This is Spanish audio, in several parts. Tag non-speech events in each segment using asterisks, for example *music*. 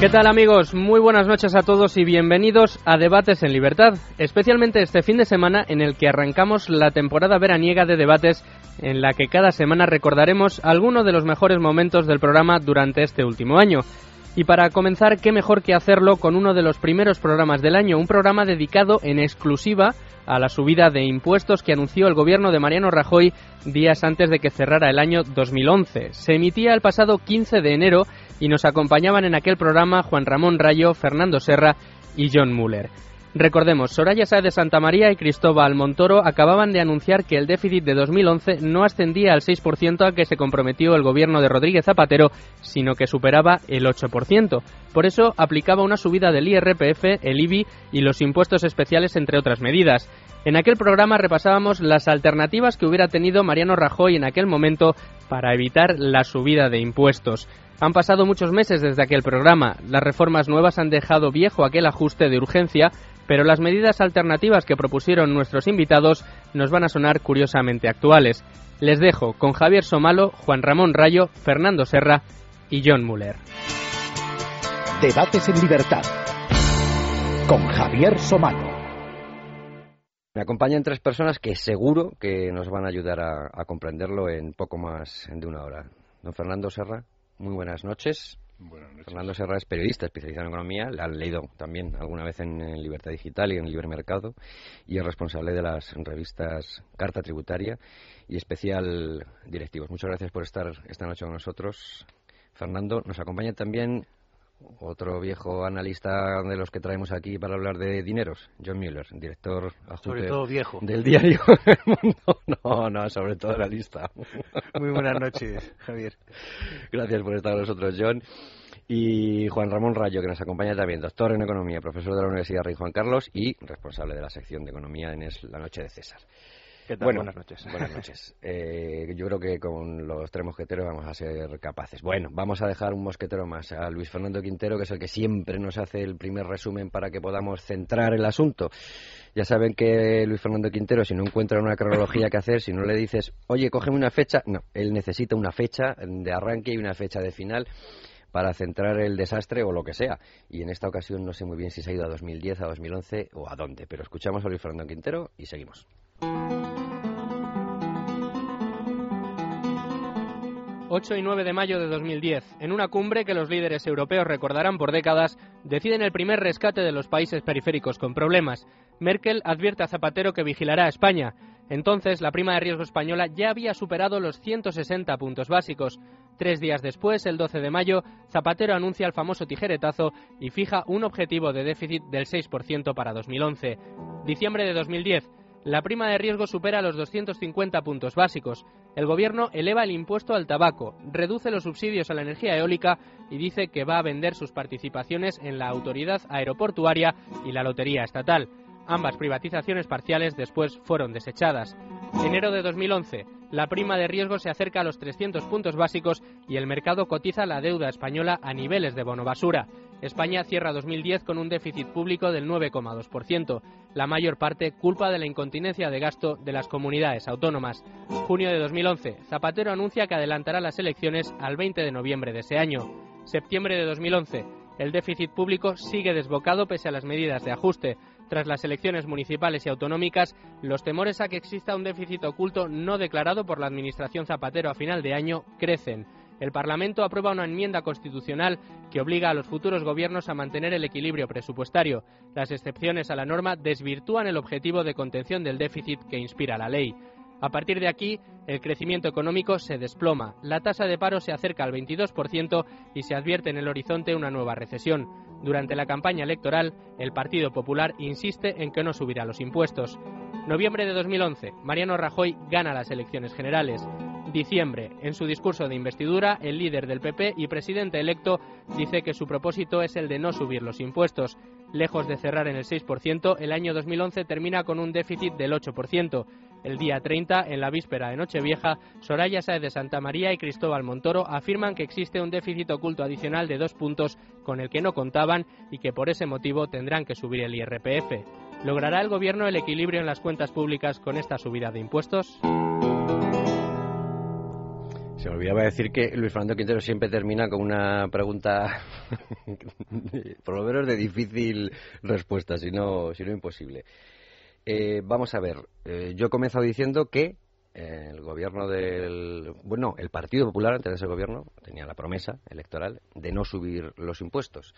¿Qué tal amigos? Muy buenas noches a todos y bienvenidos a Debates en Libertad, especialmente este fin de semana en el que arrancamos la temporada veraniega de debates en la que cada semana recordaremos algunos de los mejores momentos del programa durante este último año. Y para comenzar, qué mejor que hacerlo con uno de los primeros programas del año, un programa dedicado en exclusiva a la subida de impuestos que anunció el gobierno de Mariano Rajoy días antes de que cerrara el año 2011. Se emitía el pasado 15 de enero y nos acompañaban en aquel programa Juan Ramón Rayo, Fernando Serra y John Muller. Recordemos, Soraya Sáez de Santa María y Cristóbal Montoro acababan de anunciar que el déficit de 2011 no ascendía al 6% a que se comprometió el gobierno de Rodríguez Zapatero, sino que superaba el 8%. Por eso aplicaba una subida del IRPF, el IBI y los impuestos especiales, entre otras medidas. En aquel programa repasábamos las alternativas que hubiera tenido Mariano Rajoy en aquel momento para evitar la subida de impuestos. Han pasado muchos meses desde aquel programa. Las reformas nuevas han dejado viejo aquel ajuste de urgencia, pero las medidas alternativas que propusieron nuestros invitados nos van a sonar curiosamente actuales. Les dejo con Javier Somalo, Juan Ramón Rayo, Fernando Serra y John Muller. Debates en libertad con Javier Somalo. Me acompañan tres personas que seguro que nos van a ayudar a, a comprenderlo en poco más de una hora. Don Fernando Serra, muy buenas noches. Fernando Serra es periodista especializado en economía, le han leído también alguna vez en, Libertad Digital y en Libre Mercado y es responsable de las revistas Carta Tributaria y Especial Directivos. Muchas gracias por estar esta noche con nosotros. Fernando, nos acompaña también otro viejo analista de los que traemos aquí para hablar de dineros, John Mueller, director viejo. del diario *laughs* El Mundo. No, no, sobre todo analista. Muy buenas noches, Javier. Gracias por estar con nosotros, John. Y Juan Ramón Rayo, que nos acompaña también, doctor en Economía, profesor de la Universidad Rey Juan Carlos y responsable de la sección de Economía en La Noche de César. Buenas noches. Buenas *laughs* noches. Eh, yo creo que con los tres mosqueteros vamos a ser capaces. Bueno, vamos a dejar un mosquetero más, a Luis Fernando Quintero, que es el que siempre nos hace el primer resumen para que podamos centrar el asunto. Ya saben que Luis Fernando Quintero, si no encuentra una cronología que hacer, si no le dices, oye, cógeme una fecha, no, él necesita una fecha de arranque y una fecha de final para centrar el desastre o lo que sea. Y en esta ocasión no sé muy bien si se ha ido a 2010, a 2011 o a dónde, pero escuchamos a Luis Fernando Quintero y seguimos. 8 y 9 de mayo de 2010, en una cumbre que los líderes europeos recordarán por décadas, deciden el primer rescate de los países periféricos con problemas. Merkel advierte a Zapatero que vigilará a España. Entonces, la prima de riesgo española ya había superado los 160 puntos básicos. Tres días después, el 12 de mayo, Zapatero anuncia el famoso tijeretazo y fija un objetivo de déficit del 6% para 2011. Diciembre de 2010, la prima de riesgo supera los 250 puntos básicos. El gobierno eleva el impuesto al tabaco, reduce los subsidios a la energía eólica y dice que va a vender sus participaciones en la autoridad aeroportuaria y la lotería estatal. Ambas privatizaciones parciales después fueron desechadas. Enero de 2011. La prima de riesgo se acerca a los 300 puntos básicos y el mercado cotiza la deuda española a niveles de bono basura. España cierra 2010 con un déficit público del 9,2%, la mayor parte culpa de la incontinencia de gasto de las comunidades autónomas. Junio de 2011. Zapatero anuncia que adelantará las elecciones al 20 de noviembre de ese año. Septiembre de 2011. El déficit público sigue desbocado pese a las medidas de ajuste. Tras las elecciones municipales y autonómicas, los temores a que exista un déficit oculto no declarado por la Administración Zapatero a final de año crecen. El Parlamento aprueba una enmienda constitucional que obliga a los futuros gobiernos a mantener el equilibrio presupuestario. Las excepciones a la norma desvirtúan el objetivo de contención del déficit que inspira la ley. A partir de aquí, el crecimiento económico se desploma, la tasa de paro se acerca al 22% y se advierte en el horizonte una nueva recesión. Durante la campaña electoral, el Partido Popular insiste en que no subirá los impuestos. Noviembre de 2011, Mariano Rajoy gana las elecciones generales. Diciembre, en su discurso de investidura, el líder del PP y presidente electo dice que su propósito es el de no subir los impuestos. Lejos de cerrar en el 6%, el año 2011 termina con un déficit del 8%. El día 30, en la víspera de Nochevieja, Soraya Sáez de Santa María y Cristóbal Montoro afirman que existe un déficit oculto adicional de dos puntos con el que no contaban y que por ese motivo tendrán que subir el IRPF. ¿Logrará el Gobierno el equilibrio en las cuentas públicas con esta subida de impuestos? Se me olvidaba decir que Luis Fernando Quintero siempre termina con una pregunta, *laughs* por lo menos de difícil respuesta, si no imposible. Eh, vamos a ver, eh, yo he comenzado diciendo que eh, el gobierno del. Bueno, el Partido Popular, antes de ese gobierno, tenía la promesa electoral de no subir los impuestos.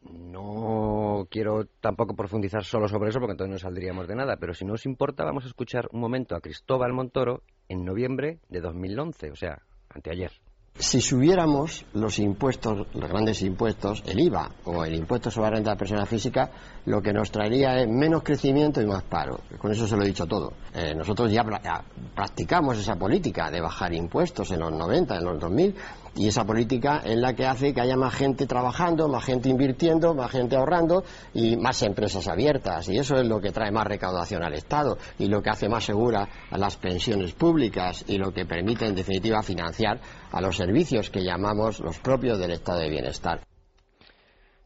No quiero tampoco profundizar solo sobre eso porque entonces no saldríamos de nada, pero si no os importa, vamos a escuchar un momento a Cristóbal Montoro en noviembre de 2011, o sea, anteayer. Si subiéramos los impuestos, los grandes impuestos, el IVA o el impuesto sobre la renta de la persona física, lo que nos traería es menos crecimiento y más paro. Con eso se lo he dicho todo. Eh, nosotros ya, practicamos esa política de bajar impuestos en los 90, en los 2000, y esa política es la que hace que haya más gente trabajando, más gente invirtiendo, más gente ahorrando y más empresas abiertas. Y eso es lo que trae más recaudación al Estado y lo que hace más segura a las pensiones públicas y lo que permite, en definitiva, financiar a los servicios que llamamos los propios del Estado de Bienestar.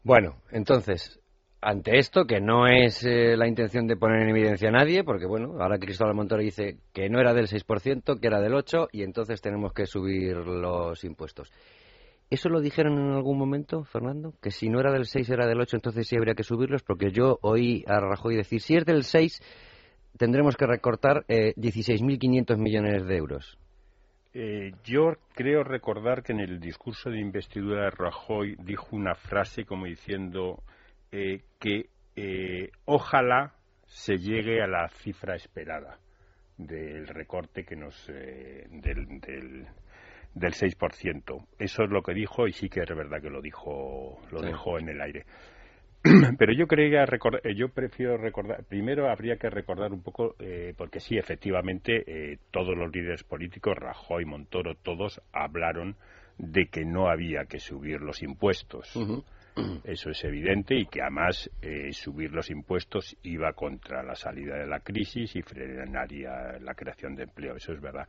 Bueno, entonces, ante esto, que no es eh, la intención de poner en evidencia a nadie, porque bueno, ahora Cristóbal Montoro dice que no era del 6%, que era del 8%, y entonces tenemos que subir los impuestos. ¿Eso lo dijeron en algún momento, Fernando? Que si no era del 6, era del 8, entonces sí habría que subirlos, porque yo oí a Rajoy decir, si es del 6, tendremos que recortar eh, 16.500 millones de euros. Eh, yo creo recordar que en el discurso de investidura de Rajoy dijo una frase como diciendo eh, que eh, ojalá se llegue a la cifra esperada del recorte que nos eh, del, del, del 6%. Eso es lo que dijo y sí que es verdad que lo dijo lo dejó en el aire. *clears throat* Pero yo creía yo prefiero recordar primero habría que recordar un poco porque sí efectivamente todos los líderes políticos Rajoy, Montoro, todos hablaron de que no había que subir los impuestos. *clears throat* Eso es evidente y que además eh, subir los impuestos iba contra la salida de la crisis y frenaría la creación de empleo. Eso es verdad.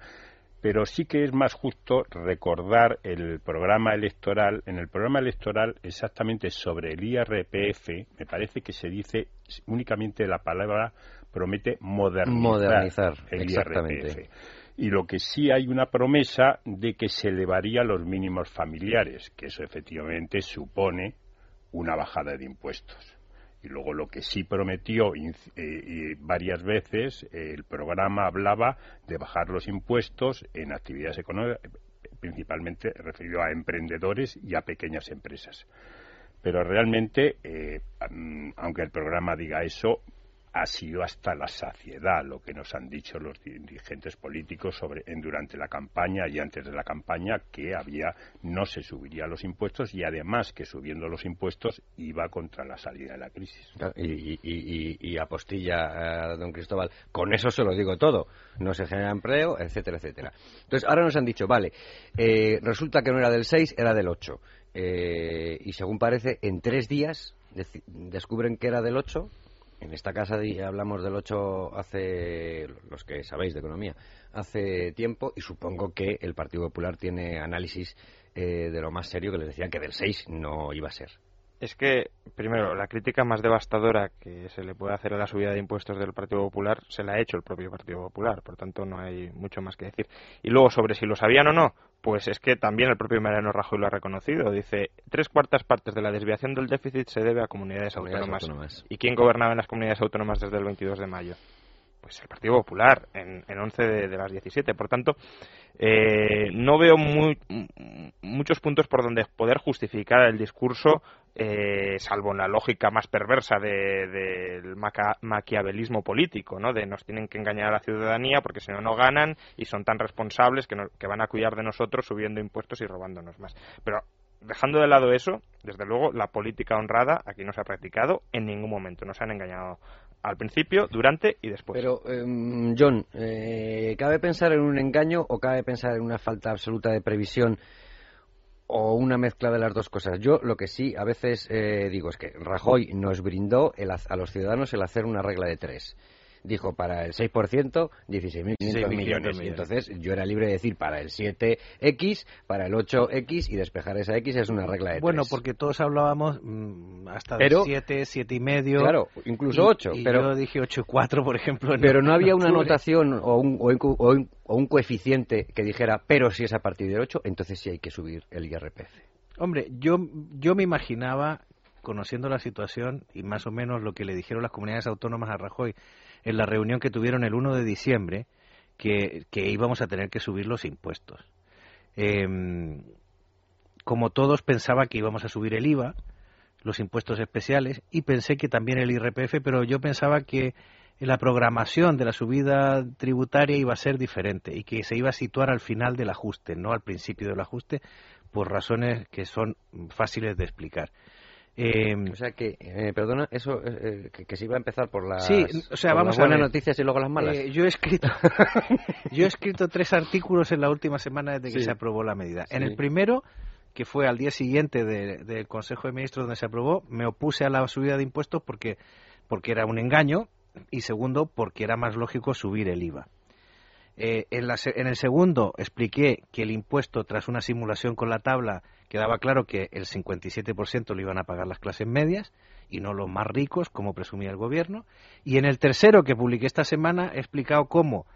Pero sí que es más justo recordar el programa electoral. En el programa electoral, exactamente sobre el IRPF, me parece que se dice únicamente la palabra promete modernizar, el IRPF y lo que sí hay una promesa de que se elevaría los mínimos familiares, que eso efectivamente supone una bajada de impuestos. Y luego lo que sí prometió eh, varias veces, el programa hablaba de bajar los impuestos en actividades económicas, principalmente referido a emprendedores y a pequeñas empresas. Pero realmente, eh, aunque el programa diga eso, ha sido hasta la saciedad lo que nos han dicho los dirigentes políticos sobre en, durante la campaña y antes de la campaña que había no se subiría los impuestos y además que subiendo los impuestos iba contra la salida de la crisis. Y, apostilla, don Cristóbal, con eso se lo digo todo. No se genera empleo, etcétera, etcétera. Entonces, ahora nos han dicho, vale, eh, resulta que no era del 6, era del 8. Eh, y según parece, en tres días descubren que era del 8 en esta casa hablamos del 8 hace, los que sabéis de economía, hace tiempo y supongo que el Partido Popular tiene análisis eh, de lo más serio que les decían que del 6 no iba a ser. Es que, primero, la crítica más devastadora que se le puede hacer a la subida de impuestos del Partido Popular se la ha hecho el propio Partido Popular, por tanto no hay mucho más que decir. Y luego, sobre si lo sabían o no, pues es que también el propio Mariano Rajoy lo ha reconocido. Dice, tres cuartas partes de la desviación del déficit se debe a comunidades, autónomas. ¿Y quién gobernaba en las comunidades autónomas desde el 22 de mayo? Pues el Partido Popular, en, en 11 de, de, las 17. Por tanto, eh, no veo muy, muchos puntos por donde poder justificar el discurso, eh, salvo en la lógica más perversa del maquiavelismo político, ¿no? de nos tienen que engañar a la ciudadanía porque si no, no ganan y son tan responsables que, que van a cuidar de nosotros subiendo impuestos y robándonos más. Pero dejando de lado eso, desde luego la política honrada aquí no se ha practicado en ningún momento. Nos han engañado al principio, durante y después. Pero, em, John, eh, ¿cabe pensar en un engaño o cabe pensar en una falta absoluta de previsión o una mezcla de las dos cosas? Yo lo que sí a veces eh, digo es que Rajoy nos brindó a los ciudadanos el hacer una regla de tres dijo para el 6%, 16.500 millones. millones. Y entonces yo era libre de decir para el 7X, para el 8X y despejar esa X es una regla de Bueno, tres. porque todos hablábamos mm, hasta Pero- de 7, 7 y medio. Claro, incluso y- 8, y pero- yo dije 8 y 4, por ejemplo. en- Pero no había *laughs* una anotación o un, o un- o un- o un coeficiente que dijera, pero si es a partir del 8, entonces sí hay que subir el IRPF. Hombre, yo, yo me imaginaba, conociendo la situación y más o menos lo que le dijeron las comunidades autónomas a Rajoy en la reunión que tuvieron el 1 de diciembre, que, que íbamos a tener que subir los impuestos. Em, como todos pensaba que íbamos a subir el IVA, los impuestos especiales, y pensé que también el IRPF, pero yo pensaba que la programación de la subida tributaria iba a ser diferente y que se iba a situar al final del ajuste, no al principio del ajuste, por razones que son fáciles de explicar. Eh, O sea que, eh, perdona, eso eh, eh, que, que se iba a empezar por las, Sí, o sea, por vamos las a buenas noticias y luego las malas. eh, yo he escrito *laughs* yo he escrito tres artículos en la última semana desde que Sí. se aprobó la medida. En el primero, que fue al día siguiente de- del Consejo de Ministros donde se aprobó, me opuse a la subida de impuestos porque porque era un engaño y segundo porque era más lógico subir el IVA. Eh, en, la en el segundo expliqué que el impuesto, tras una simulación con la tabla, quedaba claro que el 57% lo iban a pagar las clases medias y no los más ricos, como presumía el gobierno. Y en el tercero, que publiqué esta semana, he explicado cómo,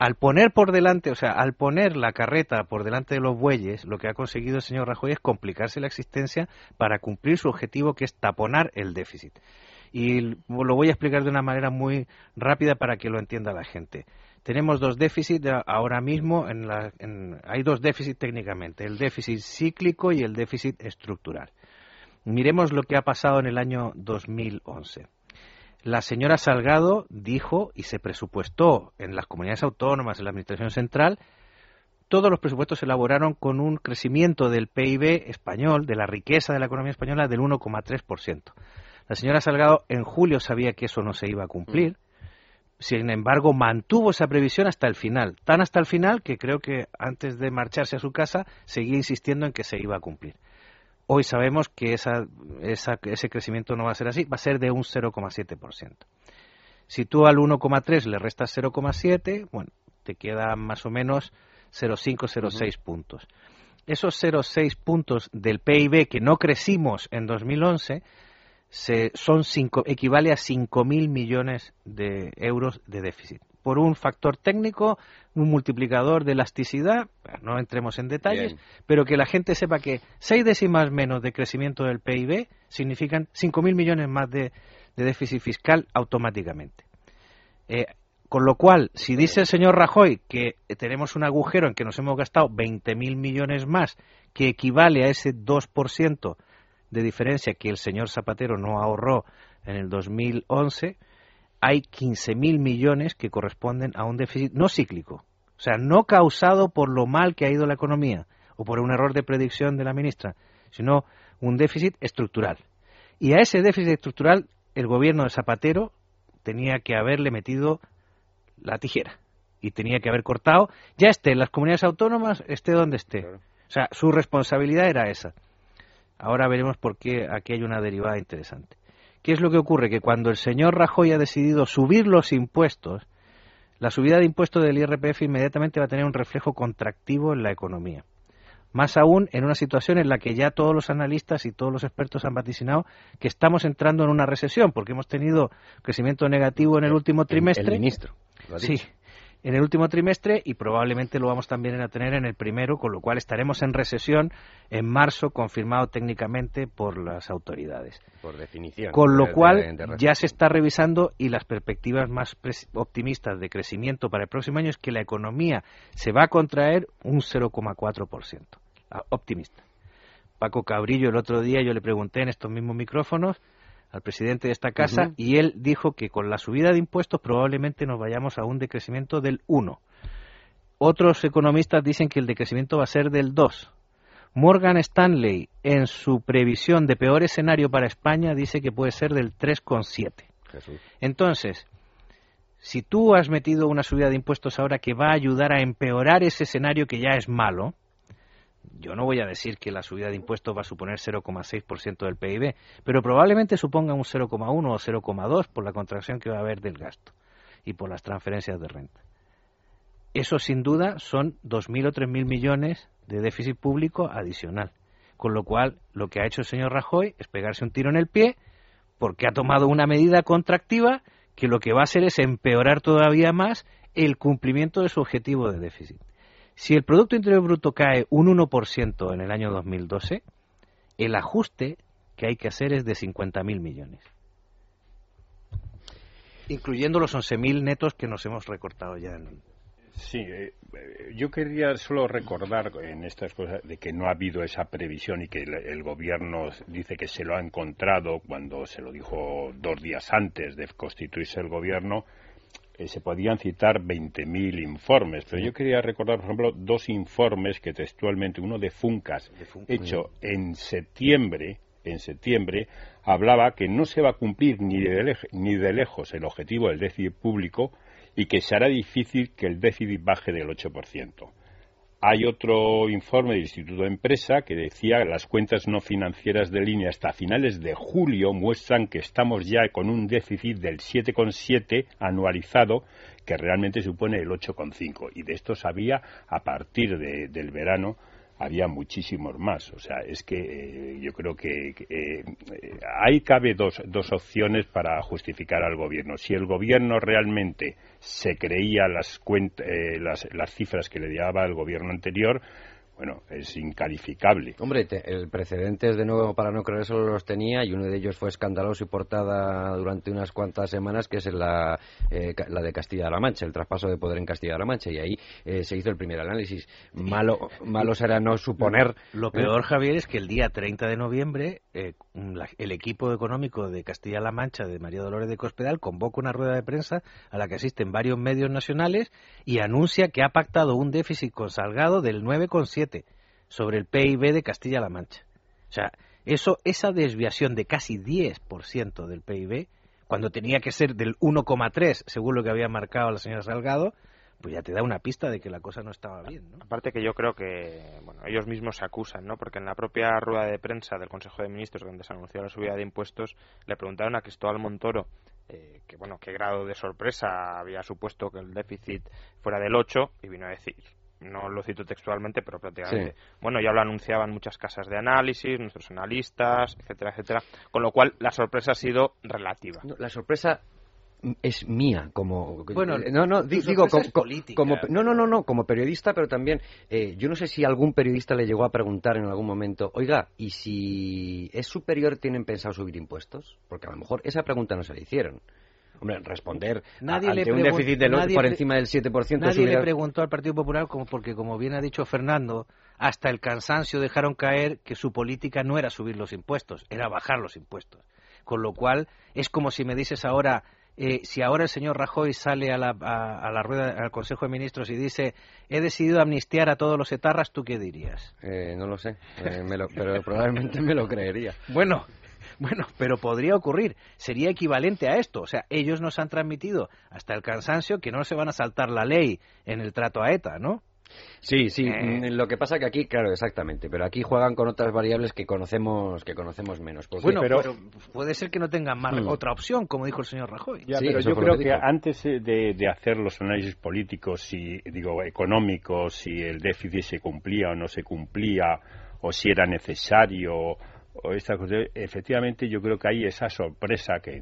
al poner por delante, o sea, al poner la carreta por delante de los bueyes, lo que ha conseguido el señor Rajoy es complicarse la existencia para cumplir su objetivo, que es taponar el déficit. Y lo voy a explicar de una manera muy rápida para que lo entienda la gente. Tenemos dos déficits ahora mismo, en la- en- hay dos déficits técnicamente, el déficit cíclico y el déficit estructural. Miremos lo que ha pasado en el año 2011. La señora Salgado dijo y se presupuestó en las comunidades autónomas, en la Administración Central, todos los presupuestos se elaboraron con un crecimiento del PIB español, de la riqueza de la economía española, del 1,3%. La señora Salgado en julio sabía que eso no se iba a cumplir. Sin embargo, mantuvo esa previsión hasta el final, tan hasta el final que creo que antes de marcharse a su casa seguía insistiendo en que se iba a cumplir. Hoy sabemos que esa, esa- ese crecimiento no va a ser así, va a ser de un 0,7%. Si tú al 1,3 le restas 0,7, bueno, te queda más o menos 0,5, 0,6 puntos. Esos 0,6 puntos del PIB que no crecimos en 2011 se, son cinco, equivale a 5.000 millones de euros de déficit. Por un factor técnico, un multiplicador de elasticidad, no entremos en detalles, Bien. pero que la gente sepa que seis décimas menos de crecimiento del PIB significan 5.000 millones más de, de déficit fiscal automáticamente. Eh, con lo cual, si dice el señor Rajoy que tenemos un agujero en que nos hemos gastado 20.000 millones más, que equivale a ese 2% de diferencia que el señor Zapatero no ahorró en el 2011, hay 15.000 millones que corresponden a un déficit no cíclico, o sea, no causado por lo mal que ha ido la economía o por un error de predicción de la ministra, sino un déficit estructural. Y a ese déficit estructural el gobierno de Zapatero tenía que haberle metido la tijera y tenía que haber cortado, ya esté en las comunidades autónomas, esté donde esté. O sea, su responsabilidad era esa. Ahora veremos por qué aquí hay una derivada interesante. ¿Qué es lo que ocurre? Que cuando el señor Rajoy ha decidido subir los impuestos, la subida de impuestos del IRPF inmediatamente va a tener un reflejo contractivo en la economía. Más aún en una situación en la que ya todos los analistas y todos los expertos han vaticinado que estamos entrando en una recesión, porque hemos tenido crecimiento negativo en el último trimestre. El ministro. lo ha Sí. En el último trimestre y probablemente lo vamos también a tener en el primero, con lo cual estaremos en recesión en marzo, confirmado técnicamente por las autoridades. Por definición. Con lo de- cual de- de ya se está revisando y las perspectivas más optimistas de crecimiento para el próximo año es que la economía se va a contraer un 0,4%. Ah, Optimista. Paco Cabrillo el otro día yo le pregunté en estos mismos micrófonos al presidente de esta casa y él dijo que con la subida de impuestos probablemente nos vayamos a un decrecimiento del 1. Otros economistas dicen que el decrecimiento va a ser del 2. Morgan Stanley, en su previsión de peor escenario para España, dice que puede ser del 3,7. Jesús. Entonces, si tú has metido una subida de impuestos ahora que va a ayudar a empeorar ese escenario que ya es malo, yo no voy a decir que la subida de impuestos va a suponer 0,6% del PIB, pero probablemente suponga un 0,1 o 0,2 por la contracción que va a haber del gasto. y por las transferencias de renta. Eso sin duda son 2.000 o 3.000 millones de déficit público adicional. Con lo cual, lo que ha hecho el señor Rajoy es pegarse un tiro en el pie porque ha tomado una medida contractiva que lo que va a hacer es empeorar todavía más el cumplimiento de su objetivo de déficit. Si el Producto Interior Bruto cae un 1% en el año 2012, el ajuste que hay que hacer es de 50.000 millones. Incluyendo los 11.000 netos que nos hemos recortado ya en, Sí, eh, yo quería solo recordar en estas cosas de que no ha habido esa previsión y que el, gobierno dice que se lo ha encontrado cuando se lo dijo dos días antes de constituirse el gobierno. Eh, se podían citar 20.000 informes, pero yo quería recordar, por ejemplo, dos informes que textualmente, uno de Funcas, hecho en septiembre, en septiembre, hablaba que no se va a cumplir ni ni de lejos el objetivo del déficit público y que se hará difícil que el déficit baje del 8%. Hay otro informe del Instituto de Empresa que decía que las cuentas no financieras de línea hasta finales de julio muestran que estamos ya con un déficit del 7,7 anualizado que realmente supone el 8,5 y de esto sabía a partir del verano había muchísimos más. O sea, es que eh, yo creo que eh, ahí cabe dos, dos opciones para justificar al gobierno. Si el gobierno realmente se creía las, eh, las, las cifras que le daba el gobierno anterior, bueno, es incalificable. Hombre, el precedentes de nuevo para no creer solo los tenía y uno de ellos fue escandaloso y portada durante unas cuantas semanas, que es la, eh, la de Castilla-La Mancha, el traspaso de poder en Castilla-La Mancha y ahí eh, se hizo el primer análisis. Malo, malo será no suponer. Lo peor, Javier, es que el día 30 de noviembre eh, el equipo económico de Castilla-La Mancha de María Dolores de Cospedal convoca una rueda de prensa a la que asisten varios medios nacionales y anuncia que ha pactado un déficit con Salgado del 9,7 sobre el PIB de Castilla-La Mancha. O sea, eso, esa desviación de casi 10% del PIB, cuando tenía que ser del 1,3 según lo que había marcado la señora Salgado, pues ya te da una pista de que la cosa no estaba bien. Aparte que yo creo que bueno, ellos mismos se acusan, ¿no? porque en la propia rueda de prensa del Consejo de Ministros, donde se anunció la subida de impuestos, le preguntaron a Cristóbal Montoro eh, que bueno qué grado de sorpresa había supuesto que el déficit fuera del 8 y vino a decir no lo cito textualmente, pero prácticamente. Bueno, ya lo anunciaban muchas casas de análisis, nuestros analistas, etcétera, etcétera. Con lo cual, la sorpresa ha sido relativa. la sorpresa es mía como bueno no no digo como, no no no no como periodista pero también eh, yo no sé si algún periodista le llegó a preguntar en algún momento oiga y si es superior tienen pensado subir impuestos porque a lo mejor esa pregunta no se le hicieron Hombre, responder nadie ante un déficit por encima del 7%. Nadie le preguntó al Partido Popular, como, porque como bien ha dicho Fernando, hasta el cansancio dejaron caer que su política no era subir los impuestos, era bajar los impuestos. Con lo cual, es como si me dices ahora, eh, si ahora el señor Rajoy sale a la, a, la rueda al Consejo de Ministros y dice he decidido amnistiar a todos los etarras, ¿tú qué dirías? Eh, no lo sé, eh, pero probablemente me lo creería. Bueno, *laughs* bueno, pero podría ocurrir. Sería equivalente a esto. O sea, ellos nos han transmitido hasta el cansancio que no se van a saltar la ley en el trato a ETA, ¿no? Sí, sí. Eh. Mm, lo que pasa que aquí, claro, exactamente. Pero aquí juegan con otras variables que conocemos que conocemos menos. bueno, pero, puede ser que no tengan más mm. otra opción, como dijo el señor Rajoy. Ya, pero yo creo que, antes de, de, hacer los análisis políticos, si digo económicos, si el déficit se cumplía o no se cumplía, o si era necesario o esta efectivamente yo creo que hay esa sorpresa que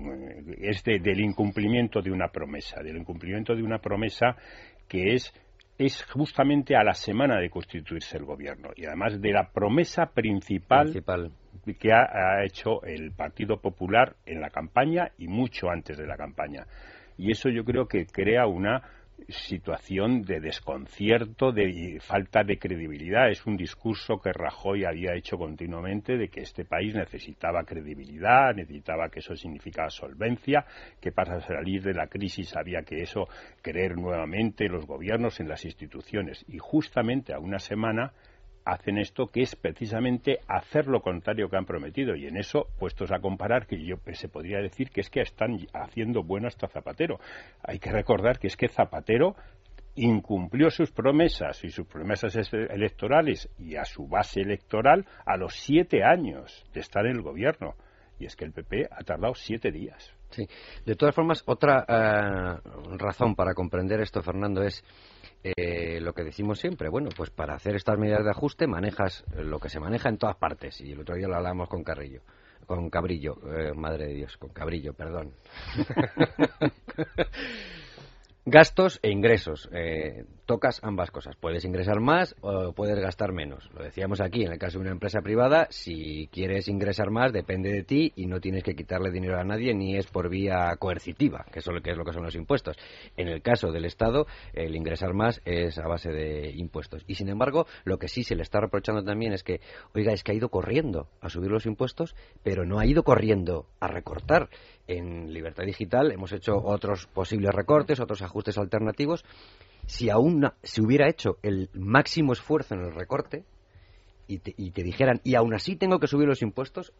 es del incumplimiento de una promesa, del incumplimiento de una promesa que es es justamente a la semana de constituirse el gobierno y además de la promesa principal, que ha, hecho el Partido Popular en la campaña y mucho antes de la campaña. Y eso yo creo que crea una situación de desconcierto, de falta de credibilidad. Es un discurso que Rajoy había hecho continuamente de que este país necesitaba credibilidad, necesitaba que eso significaba solvencia, que para salir de la crisis había que eso creer nuevamente los gobiernos en las instituciones. Y justamente a una semana hacen esto que es precisamente hacer lo contrario que han prometido. Y en eso puestos a comparar que yo se podría decir que es que están haciendo bueno hasta Zapatero. Hay que recordar que es que Zapatero incumplió sus promesas y sus promesas electorales y a su base electoral a los siete años de estar en el gobierno. Y es que el PP ha tardado siete días. Sí. De todas formas, otra eh, razón para comprender esto, Fernando, es eh, lo que decimos siempre. Bueno, pues para hacer estas medidas de ajuste manejas lo que se maneja en todas partes. Y el otro día lo hablábamos con Carrillo. Con Cabrillo, eh, madre de Dios, con Cabrillo, perdón. *laughs* *laughs* Gastos e ingresos. Eh, tocas ambas cosas. Puedes ingresar más o puedes gastar menos. Lo decíamos aquí, en el caso de una empresa privada, si quieres ingresar más depende de ti y no tienes que quitarle dinero a nadie ni es por vía coercitiva, que es lo que es lo que son los impuestos. En el caso del Estado, el ingresar más es a base de impuestos. Y sin embargo, lo que sí se le está reprochando también es que, oiga, es que ha ido corriendo a subir los impuestos, pero no ha ido corriendo a recortar en Libertad Digital hemos hecho otros posibles recortes, otros ajustes alternativos. Si aún se hubiera hecho el máximo esfuerzo en el recorte y te, dijeran, y aún así tengo que subir los impuestos,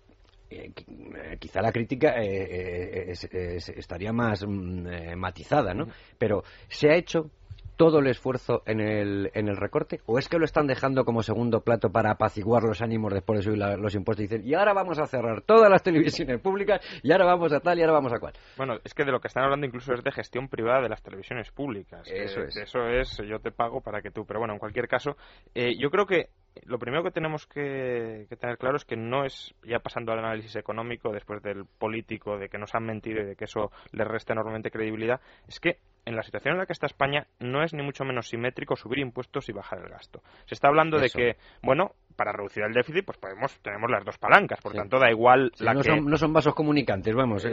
eh, eh, quizá la crítica eh, estaría más mm, matizada, ¿no? Pero se ha hecho todo el esfuerzo en el, en el recorte? ¿O es que lo están dejando como segundo plato para apaciguar los ánimos después de subir los impuestos y dicen, y ahora vamos a cerrar todas las televisiones públicas, y ahora vamos a tal, y ahora vamos a cual? Bueno, es que de lo que están hablando incluso es de gestión privada de las televisiones públicas. Eso es. Eso es, yo te pago para que tú. Pero bueno, en cualquier caso, eh, yo creo que lo primero que tenemos que, tener claro es que no es, ya pasando al análisis económico, después del político, de que nos han mentido y de que eso le resta enormemente credibilidad, es que en la situación en la que está España no es ni mucho menos simétrico subir impuestos y bajar el gasto. Se está hablando de que, bueno, para reducir el déficit, pues podemos tenemos las dos palancas, por tanto da igual la no que... Son, no son vasos comunicantes, vamos, eh,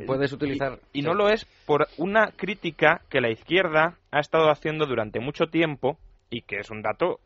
eh, puedes utilizar... Y, no lo es por una crítica que la izquierda ha estado haciendo durante mucho tiempo y que es un dato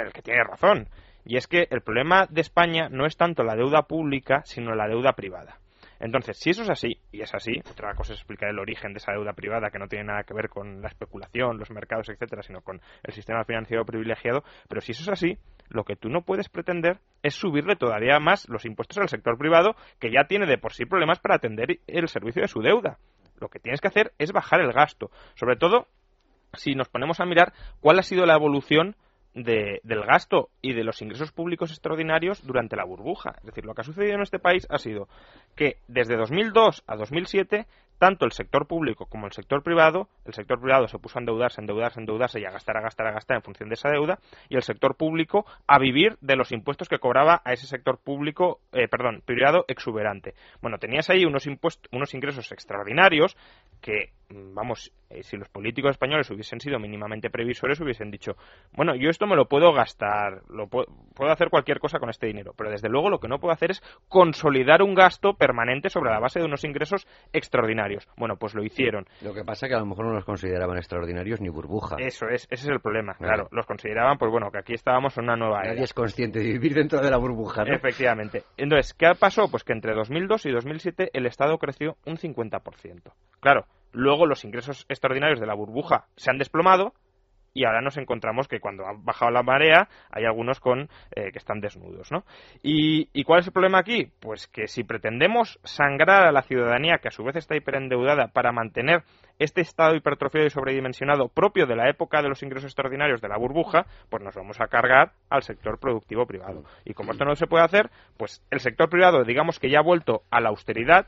el que tiene razón. Y es que el problema de España no es tanto la deuda pública, sino la deuda privada. Entonces, si eso es así, y es así, otra cosa es explicar el origen de esa deuda privada que no tiene nada que ver con la especulación, los mercados, etcétera, sino con el sistema financiero privilegiado, pero si eso es así, lo que tú no puedes pretender es subirle todavía más los impuestos al sector privado, que ya tiene de por sí problemas para atender el servicio de su deuda. Lo que tienes que hacer es bajar el gasto, sobre todo si nos ponemos a mirar cuál ha sido la evolución del gasto y de los ingresos públicos extraordinarios durante la burbuja. Es decir, lo que ha sucedido en este país ha sido que desde 2002 a 2007 tanto el sector público como el sector privado, el sector privado se puso a endeudarse, endeudarse, endeudarse y a gastar, a gastar, a gastar en función de esa deuda, y el sector público a vivir de los impuestos que cobraba a ese sector público, eh, perdón, privado exuberante. Bueno, tenías ahí unos impuestos, unos ingresos extraordinarios que, vamos, eh, si los políticos españoles hubiesen sido mínimamente previsores, hubiesen dicho, bueno, yo esto me lo puedo gastar, lo puedo, puedo hacer cualquier cosa con este dinero, pero desde luego lo que no puedo hacer es consolidar un gasto permanente sobre la base de unos ingresos extraordinarios. Bueno, pues lo hicieron. Lo que pasa es que a lo mejor no los consideraban extraordinarios ni burbuja. Eso es, ese es el problema, claro. Los consideraban, pues bueno, que aquí estábamos en una nueva era. Nadie es consciente de vivir dentro de la burbuja. Efectivamente. Entonces, ¿qué pasó? Pues que entre 2002 y 2007 el Estado creció un 50%. Claro, luego los ingresos extraordinarios de la burbuja se han desplomado y ahora nos encontramos que cuando ha bajado la marea hay algunos con eh, que están desnudos, ¿no? ¿Y, cuál es el problema aquí? Pues que si pretendemos sangrar a la ciudadanía que a su vez está hiperendeudada para mantener este estado hipertrofiado y sobredimensionado propio de la época de los ingresos extraordinarios de la burbuja, pues nos vamos a cargar al sector productivo privado. Y como esto no se puede hacer, pues el sector privado digamos que ya ha vuelto a la austeridad,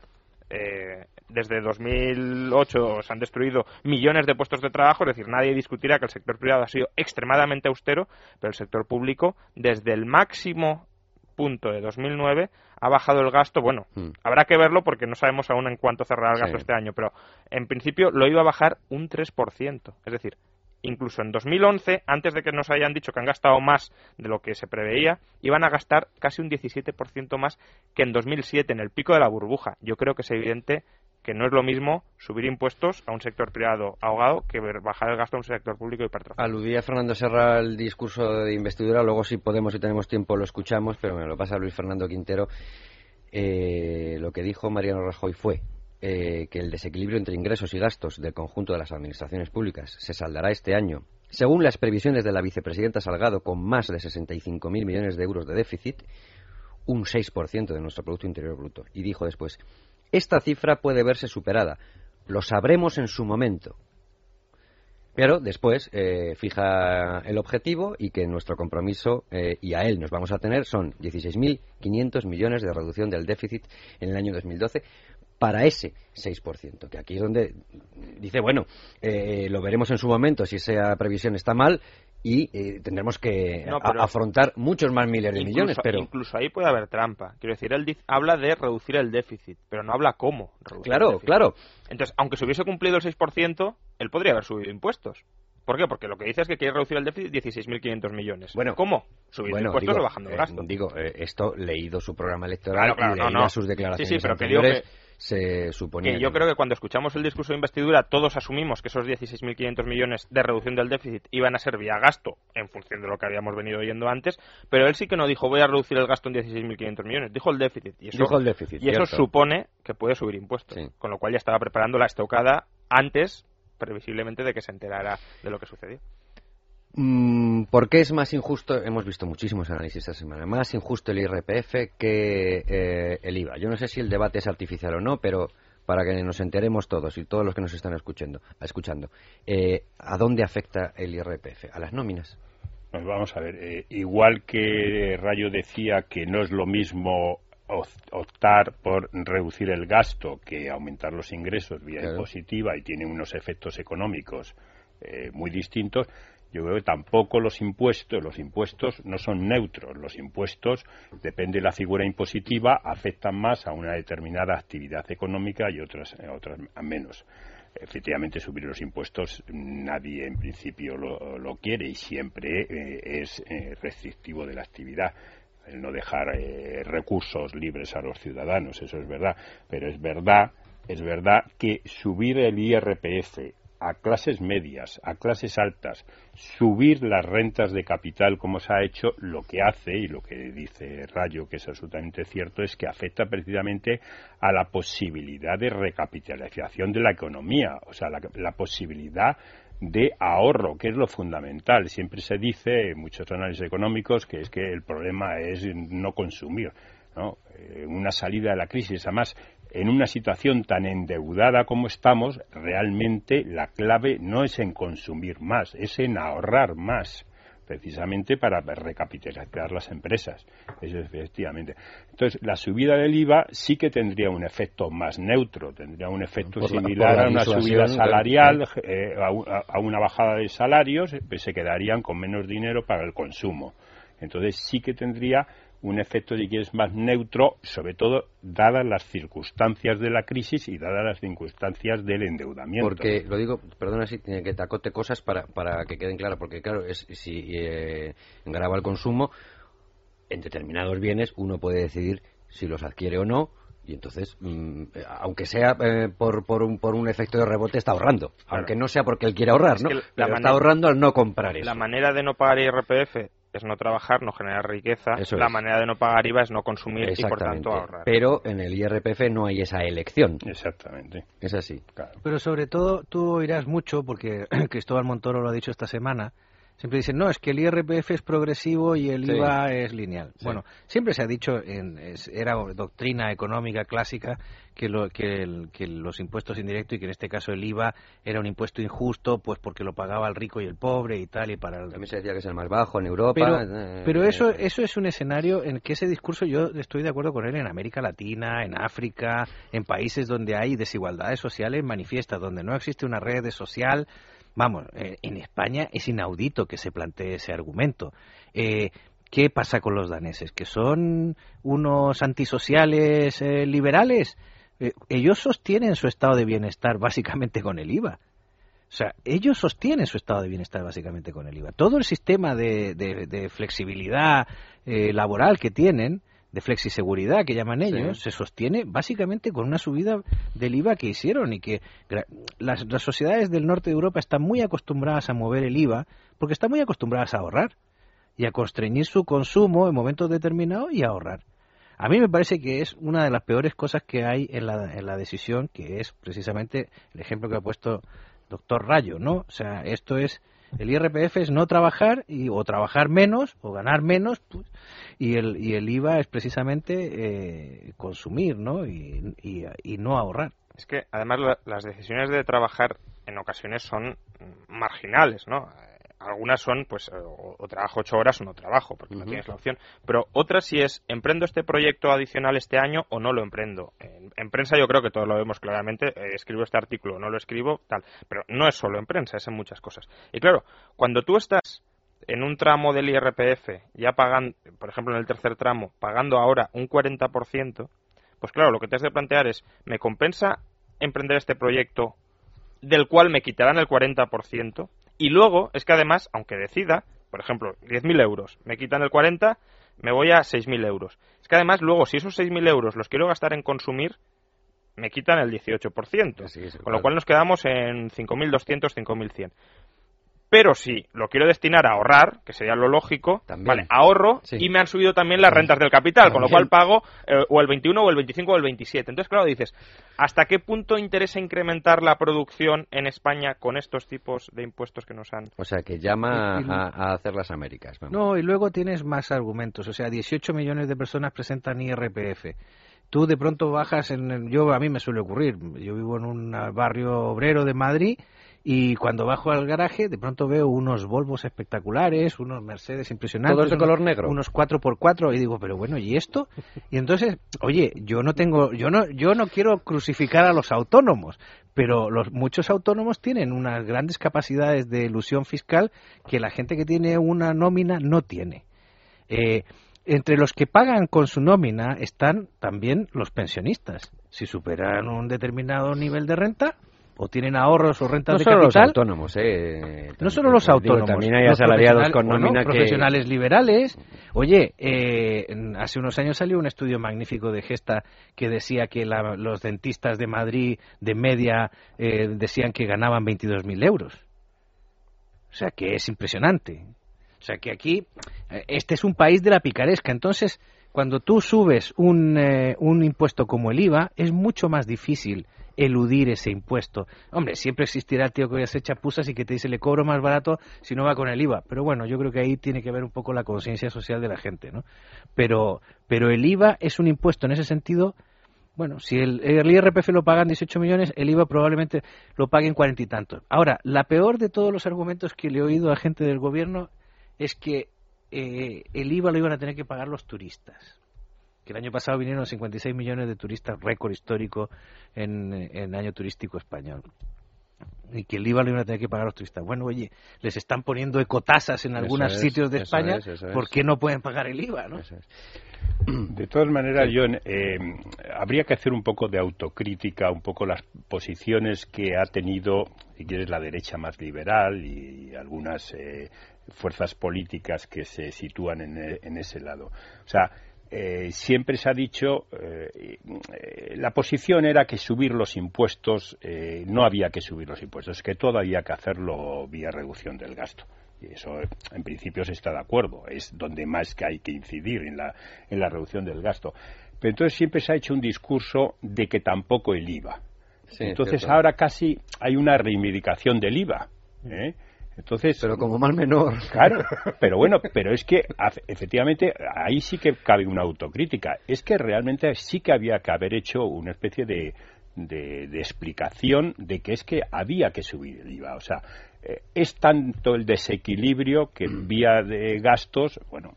eh, desde 2008 se han destruido millones de puestos de trabajo, es decir, nadie discutirá que el sector privado ha sido extremadamente austero, pero el sector público, desde el máximo punto de 2009, ha bajado el gasto. Bueno, mm. habrá que verlo porque no sabemos aún en cuánto cerrará el gasto este año, pero en principio lo iba a bajar un 3%. Es decir, incluso en 2011, antes de que nos hayan dicho que han gastado más de lo que se preveía, iban a gastar casi un 17% más que en 2007, en el pico de la burbuja. Yo creo que es evidente que no es lo mismo subir impuestos a un sector privado ahogado que bajar el gasto a un sector público hipertrofiado. Aludía Fernando Serra el discurso de investidura, luego si podemos y tenemos tiempo lo escuchamos, pero me lo pasa Luis Fernando Quintero. Eh, lo que dijo Mariano Rajoy fue eh, que el desequilibrio entre ingresos y gastos del conjunto de las administraciones públicas se saldará este año, según las previsiones de la vicepresidenta Salgado, con más de 65.000 millones de euros de déficit, un 6% de nuestro Producto Interior Bruto. Y dijo después, esta cifra puede verse superada. Lo sabremos en su momento. Pero después eh, fija el objetivo y que nuestro compromiso, eh, y a él nos vamos a tener, son 16.500 millones de reducción del déficit en el año 2012 para ese 6%, que aquí es donde dice, bueno, eh, lo veremos en su momento si esa previsión está mal y eh, tendremos que afrontar muchos más miles de millones. Pero incluso ahí puede haber trampa. Quiero decir, él habla de reducir el déficit, pero no habla cómo reducir Claro, el claro. Entonces, aunque se hubiese cumplido el 6%, él podría haber subido impuestos. ¿Por qué? Porque lo que dice es que quiere reducir el déficit 16.500 millones. Bueno, ¿Cómo? Subiendo impuestos o bajando el gasto. Eh, digo, eh, esto leído su programa electoral claro, y leído sus declaraciones sí, sí, pero anteriores, que se suponía que yo creo que cuando escuchamos el discurso de investidura todos asumimos que esos 16.500 millones de reducción del déficit iban a ser vía gasto en función de lo que habíamos venido oyendo antes, pero él sí que no dijo voy a reducir el gasto en 16.500 millones, dijo el déficit y eso, dijo el déficit, y eso supone que puede subir impuestos, con lo cual ya estaba preparando la estocada antes previsiblemente de que se enterara de lo que sucedió. Mm, ¿Por qué es más injusto? Hemos visto muchísimos análisis esta semana. Más injusto el IRPF que eh, el IVA. Yo no sé si el debate es artificial o no, pero para que nos enteremos todos y todos los que nos están escuchando, escuchando eh, ¿a dónde afecta el IRPF? ¿A las nóminas? Pues vamos a ver, eh, igual que Rayo decía que no es lo mismo optar por reducir el gasto que aumentar los ingresos vía impositiva y tiene unos efectos económicos muy distintos, yo creo que tampoco los impuestos, los impuestos no son neutros. Los impuestos, depende de la figura impositiva, afectan más a una determinada actividad económica y otras, otras menos. Efectivamente, subir los impuestos nadie en principio lo, quiere y siempre eh, es eh, restrictivo de la actividad el no dejar eh, recursos libres a los ciudadanos, eso es verdad, pero es verdad, es verdad que subir el IRPF a clases medias, a clases altas, subir las rentas de capital como se ha hecho, lo que hace, y lo que dice Rayo, que es absolutamente cierto, es que afecta precisamente a la posibilidad de recapitalización de la economía, o sea, la, posibilidad de ahorro, que es lo fundamental. Siempre se dice en muchos análisis económicos que es que el problema es no consumir. ¿no? Eh, una salida de la crisis, además, en una situación tan endeudada como estamos, realmente la clave no es en consumir más, es en ahorrar más precisamente para recapitalizar las empresas. Eso efectivamente. Entonces, la subida del IVA sí que tendría un efecto más neutro, tendría un efecto similar a una subida salarial, eh, a, una bajada de salarios, pues se quedarían con menos dinero para el consumo. Entonces, sí que tendría un efecto, de que es más neutro, sobre todo dadas las circunstancias de la crisis y dadas las circunstancias del endeudamiento. Porque, lo digo, perdona si tiene que tacote cosas para, para que queden claras, porque claro, es, si eh, graba el consumo, en determinados bienes uno puede decidir si los adquiere o no, y entonces, mm, aunque sea eh, por, por, un, por un efecto de rebote, está ahorrando. Aunque no sea porque él quiere ahorrar, ¿no? Pero está ahorrando al no comprar eso. La manera de no pagar IRPF es no trabajar, no generar riqueza. la manera de no pagar IVA es no consumir y por tanto ahorrar. Pero en el IRPF no hay esa elección. Exactamente. Es así. Pero sobre todo tú oirás mucho, porque *clears throat* Cristóbal Montoro lo ha dicho esta semana, siempre dicen, no, es que el IRPF es progresivo y el IVA es lineal. Bueno, siempre se ha dicho, en, era doctrina económica clásica, que, lo, que, los impuestos indirectos y que en este caso el IVA era un impuesto injusto, pues porque lo pagaba el rico y el pobre y tal, y para También se decía que es el más bajo en Europa. Pero, eh, pero eso, eso es un escenario en que ese discurso yo estoy de acuerdo con él en América Latina, en África, en países donde hay desigualdades sociales manifiestas, donde no existe una red social Vamos, eh, en España es inaudito que se plantee ese argumento. Eh, ¿Qué pasa con los daneses? ¿Que son unos antisociales eh, liberales? Ellos sostienen su estado de bienestar básicamente con el IVA. O sea, ellos sostienen su estado de bienestar básicamente con el IVA. Todo el sistema de, flexibilidad laboral que tienen de flexiseguridad que llaman ellos, se sostiene básicamente con una subida del IVA que hicieron y que las, sociedades del norte de Europa están muy acostumbradas a mover el IVA porque están muy acostumbradas a ahorrar y a constreñir su consumo en momentos determinados y a ahorrar. A mí me parece que es una de las peores cosas que hay en la, en la decisión, que es precisamente el ejemplo que ha puesto doctor Rayo, ¿no? O sea, esto es el IRPF es no trabajar y, o trabajar menos o ganar menos pues, y el, y el IVA es precisamente eh, consumir ¿no? Y, y, no ahorrar. Es que además las decisiones de trabajar en ocasiones son marginales, ¿no? Algunas son, pues, o, trabajo ocho horas o no trabajo, porque no tienes la opción. Pero otras sí es, ¿emprendo este proyecto adicional este año o no lo emprendo? En, prensa yo creo que todos lo vemos claramente, eh, escribo este artículo o no lo escribo, tal. Pero no es solo en prensa, es en muchas cosas. Y claro, cuando tú estás en un tramo del IRPF, ya pagan, por ejemplo en el tercer tramo, pagando ahora un 40%, pues claro, lo que te has de plantear es, ¿me compensa emprender este proyecto del cual me quitarán el 40%? Y luego es que además, aunque decida, por ejemplo, 10.000 euros, me quitan el 40, me voy a 6.000 euros. Es que además luego, si esos 6.000 euros los quiero gastar en consumir, me quitan el 18%. con lo cual nos quedamos en 5.200, 5.100. Pero si lo quiero destinar a ahorrar, que sería lo lógico, vale, ahorro y me han subido también las rentas del capital, con lo cual pago eh, o el 21 o el 25 o el 27. Entonces, claro, dices, ¿hasta qué punto interesa incrementar la producción en España con estos tipos de impuestos que nos han... O sea, que llama a, hacer las Américas. No, y luego tienes más argumentos. O sea, 18 millones de personas presentan IRPF tú de pronto bajas en yo a mí me suele ocurrir yo vivo en un barrio obrero de Madrid y cuando bajo al garaje de pronto veo unos Volvos espectaculares, unos Mercedes impresionantes. Todos de color negro. Unos 4x4 y digo, pero bueno, ¿y esto? Y entonces, oye, yo no tengo, yo no, yo no quiero crucificar a los autónomos, pero los, muchos autónomos tienen unas grandes capacidades de ilusión fiscal que la gente que tiene una nómina no tiene. Eh, entre los que pagan con su nómina están también los pensionistas. Si superan un determinado nivel de renta, o tienen ahorros o rentas no de solo los autónomos, eh, no solo los autónomos. también hay asalariados con nómina profesionales liberales. Oye, eh, hace unos años salió un estudio magnífico de Gesta que decía que los dentistas de Madrid de media eh, decían que ganaban 22.000 euros. O sea que es impresionante. O sea que aquí, eh, este es un país de la picaresca. Entonces, cuando tú subes un, eh, un impuesto como el IVA, es mucho más difícil eludir ese impuesto. Hombre, siempre existirá el tío que se echa pusas y que te dice le cobro más barato si no va con el IVA. Pero bueno, yo creo que ahí tiene que ver un poco la conciencia social de la gente, ¿no? Pero, pero el IVA es un impuesto en ese sentido. Bueno, si el, el IRPF lo pagan 18 millones, el IVA probablemente lo paguen cuarenta y tantos. Ahora, la peor de todos los argumentos que le he oído a gente del gobierno es que eh, el IVA lo iban a tener que pagar los turistas que el año pasado vinieron 56 millones de turistas, récord histórico en, en año turístico español y que el IVA lo iban a tener que pagar los turistas. Bueno, oye, les están poniendo ecotasas en algunos sitios de España, ¿por qué no pueden pagar el IVA? ¿no? De todas maneras, John, eh, habría que hacer un poco de autocrítica, un poco las posiciones que ha tenido, si quieres, la derecha más liberal y algunas eh, fuerzas políticas que se sitúan en, en ese lado. O sea, eh, siempre se ha dicho, eh, la posición era que subir los impuestos, eh, no había que subir los impuestos, que todo había que hacerlo vía reducción del gasto. Y eso, en principio, se está de acuerdo. Es donde más que hay que incidir en la, en la reducción del gasto. Pero entonces siempre se ha hecho un discurso de que tampoco el IVA. entonces ahora casi hay una reivindicación del IVA. ¿eh? Entonces, pero como mal menor. *laughs* Claro, pero bueno, pero es que efectivamente ahí sí que cabe una autocrítica. Es que realmente sí que había que haber hecho una especie de, de, explicación de que es que había que subir el IVA. O sea, eh, es tanto el desequilibrio que en vía de gastos, bueno,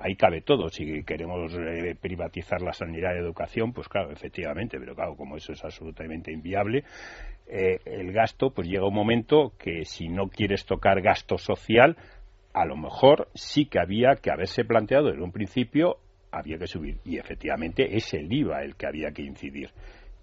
ahí cabe todo. Si queremos eh, privatizar la sanidad y educación, pues claro, efectivamente, pero claro, como eso es absolutamente inviable, eh, el gasto, pues llega un momento que si no quieres tocar gasto social, a lo mejor sí que había que haberse planteado desde un principio, había que subir. Y efectivamente es el IVA el que había que incidir.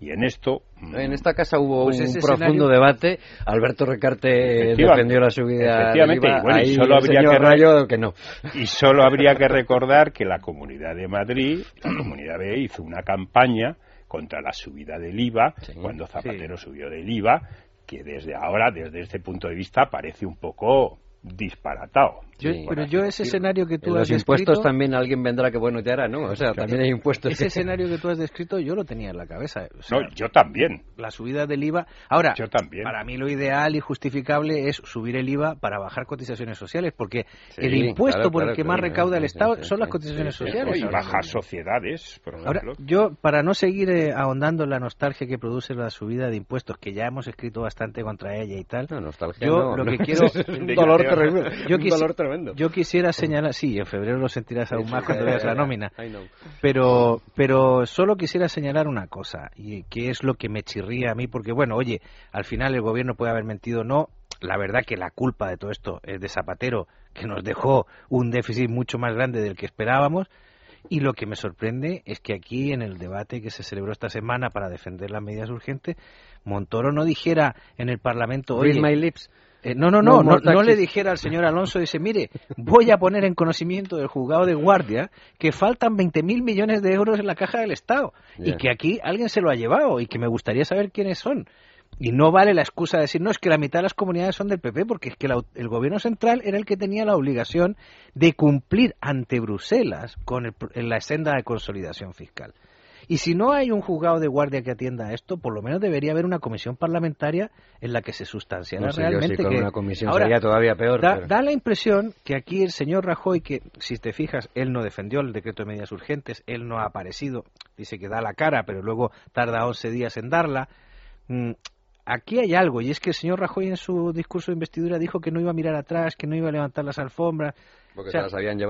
Y en esto. Mm, en esta casa hubo pues un profundo debate. Alberto Recarte defendió la subida. Efectivamente, y, solo habría que, que no. y solo habría que recordar que la Comunidad de Madrid, la Comunidad B, hizo una campaña contra la subida del IVA, cuando Zapatero subió del IVA, que desde ahora, desde este punto de vista, parece un poco disparatado. Pero yo ese escenario que tú has descrito... Los impuestos también alguien vendrá que bueno te hará, ¿no? O sea, también hay impuestos. Ese escenario que tú has descrito yo lo tenía en la cabeza. no, yo también. La subida del IVA... Ahora, yo también. para mí lo ideal y justificable es subir el IVA para bajar cotizaciones sociales, porque el impuesto por el que más recauda el Estado son las cotizaciones sociales. Y bajar sociedades, por ejemplo. Ahora, yo, para no seguir eh, ahondando en la nostalgia que produce la subida de impuestos, que ya hemos escrito bastante contra ella y tal, no, nostalgia yo lo que *laughs* quiero... un dolor tremendo. Yo, yo quisiera señalar, sí, en febrero lo sentirás aún más cuando veas la nómina, pero, pero solo quisiera señalar una cosa, y que es lo que me chirría a mí, porque bueno, oye, al final el gobierno puede haber mentido o no, la verdad que la culpa de todo esto es de Zapatero, que nos dejó un déficit mucho más grande del que esperábamos, y lo que me sorprende es que aquí, en el debate que se celebró esta semana para defender las medidas urgentes, Montoro no dijera en el Parlamento, oye, my lips. Eh, no, no, no, no, le dijera al señor Alonso, dice, mire, voy a poner en conocimiento del juzgado de guardia que faltan 20.000 mil millones de euros en la caja del Estado y que aquí alguien se lo ha llevado y que me gustaría saber quiénes son. Y no vale la excusa de decir, no, es que la mitad de las comunidades son del PP, porque es que el gobierno central era el que tenía la obligación de cumplir ante Bruselas con la senda de consolidación fiscal. Y si no hay un juzgado de guardia que atienda a esto, por lo menos debería haber una comisión parlamentaria en la que se sustanciara realmente que una comisión sería todavía peor. Da, la impresión que aquí el señor Rajoy, que si te fijas, él no defendió el decreto de medidas urgentes, él no ha aparecido, dice que da la cara, pero luego tarda 11 días en darla. Mm, aquí hay algo, y es que el señor Rajoy en su discurso de investidura dijo que no iba a mirar atrás, que no iba a levantar las alfombras,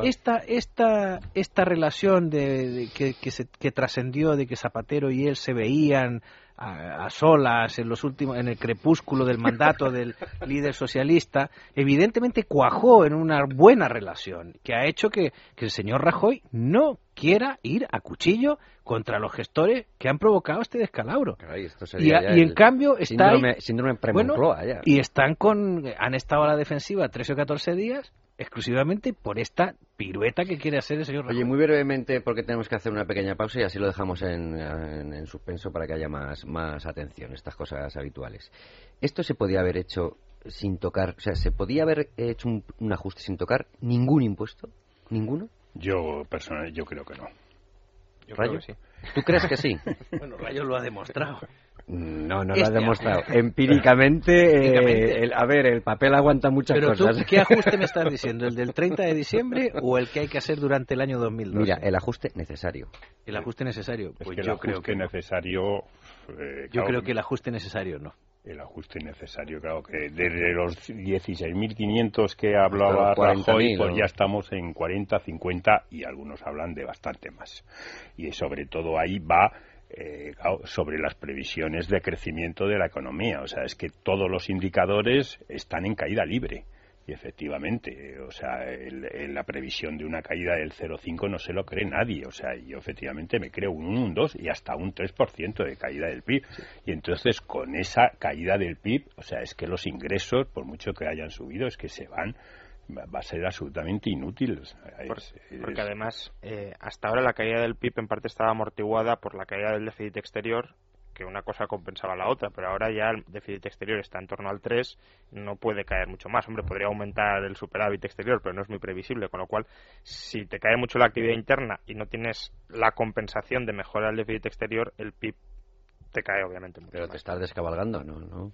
esta, esta, esta relación de, que, que, que trascendió de que Zapatero y él se veían a, solas en los últimos en el crepúsculo del mandato del *laughs* líder socialista evidentemente cuajó en una buena relación que ha hecho que, que el señor Rajoy no quiera ir a cuchillo contra los gestores que han provocado este descalabro. y, en cambio está síndrome, y están con han estado a la defensiva 13 o 14 días exclusivamente por esta pirueta que quiere hacer el señor Rajoy. Oye, muy brevemente, porque tenemos que hacer una pequeña pausa y así lo dejamos en, suspenso para que haya más, más atención, estas cosas habituales. Esto se podía haber hecho sin tocar, o sea, ¿se podía haber hecho un, ajuste sin tocar ningún impuesto? ¿Ninguno? Yo, personalmente, yo creo que no. ¿Rayo? sí. ¿Tú crees que sí? *laughs* bueno, Rayo lo ha demostrado. No, no lo ha este demostrado. Empíricamente, eh, a ver, el papel aguanta muchas Pero cosas. Tú, ¿qué *laughs* ajuste me estás diciendo? ¿El del 30 de diciembre o el que hay que hacer durante el año 2012? Mira, el ajuste necesario. ¿El ajuste necesario? Pues yo creo que necesario... Eh, yo creo que el ajuste necesario no. El ajuste necesario, claro que desde los 16.500 que hablaba Rajoy, pues ya estamos en 40, 50 y algunos hablan de bastante más. Y sobre todo ahí va eh, sobre las previsiones de crecimiento de la economía. O sea, es que todos los indicadores están en caída libre. Y efectivamente, o sea, en la previsión de una caída del 0,5 no se lo cree nadie. O sea, yo efectivamente me creo un 1, un 2 y hasta un 3% de caída del PIB. Y entonces, con esa caída del PIB, o sea, es que los ingresos, por mucho que hayan subido, es que se van va a ser absolutamente inútil. porque además, eh, hasta ahora la caída del PIB en parte estaba amortiguada por la caída del déficit exterior, que una cosa compensaba la otra, pero ahora ya el déficit exterior está en torno al 3, no puede caer mucho más. Hombre, podría aumentar el superávit exterior, pero no es muy previsible, con lo cual, si te cae mucho la actividad interna y no tienes la compensación de mejorar el déficit exterior, el PIB te cae obviamente mucho Pero te estás descabalgando, ¿no? ¿no?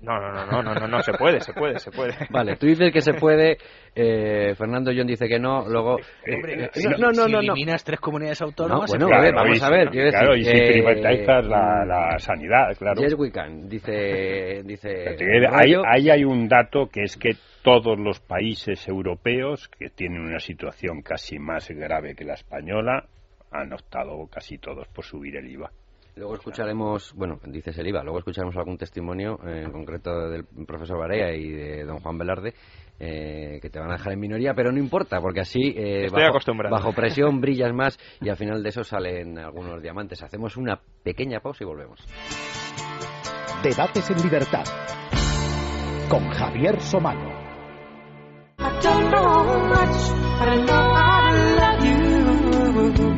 No, no, no, no, no, no, se puede, se puede, se puede. *laughs* Vale, tú dices que se puede, eh, Fernando John dice que no, luego... Hombre, si, no, no, no, eliminas tres comunidades autónomas... bueno, a ver, vamos a ver, quiero claro, decir... y si privatizas la, la, sanidad, claro. Yes, we can, dice... dice ahí, ahí hay un dato que es que todos los países europeos que tienen una situación casi más grave que la española han optado casi todos por subir el IVA. Luego escucharemos, bueno, dices el IVA, luego escucharemos algún testimonio, en concreto del profesor Barea y de don Juan Velarde, eh, que te van a dejar en minoría, pero no importa, porque así eh, bajo, *laughs* presión brillas más y al final de eso salen algunos diamantes. Hacemos una pequeña pausa y volvemos. Debates en libertad con Javier Somano.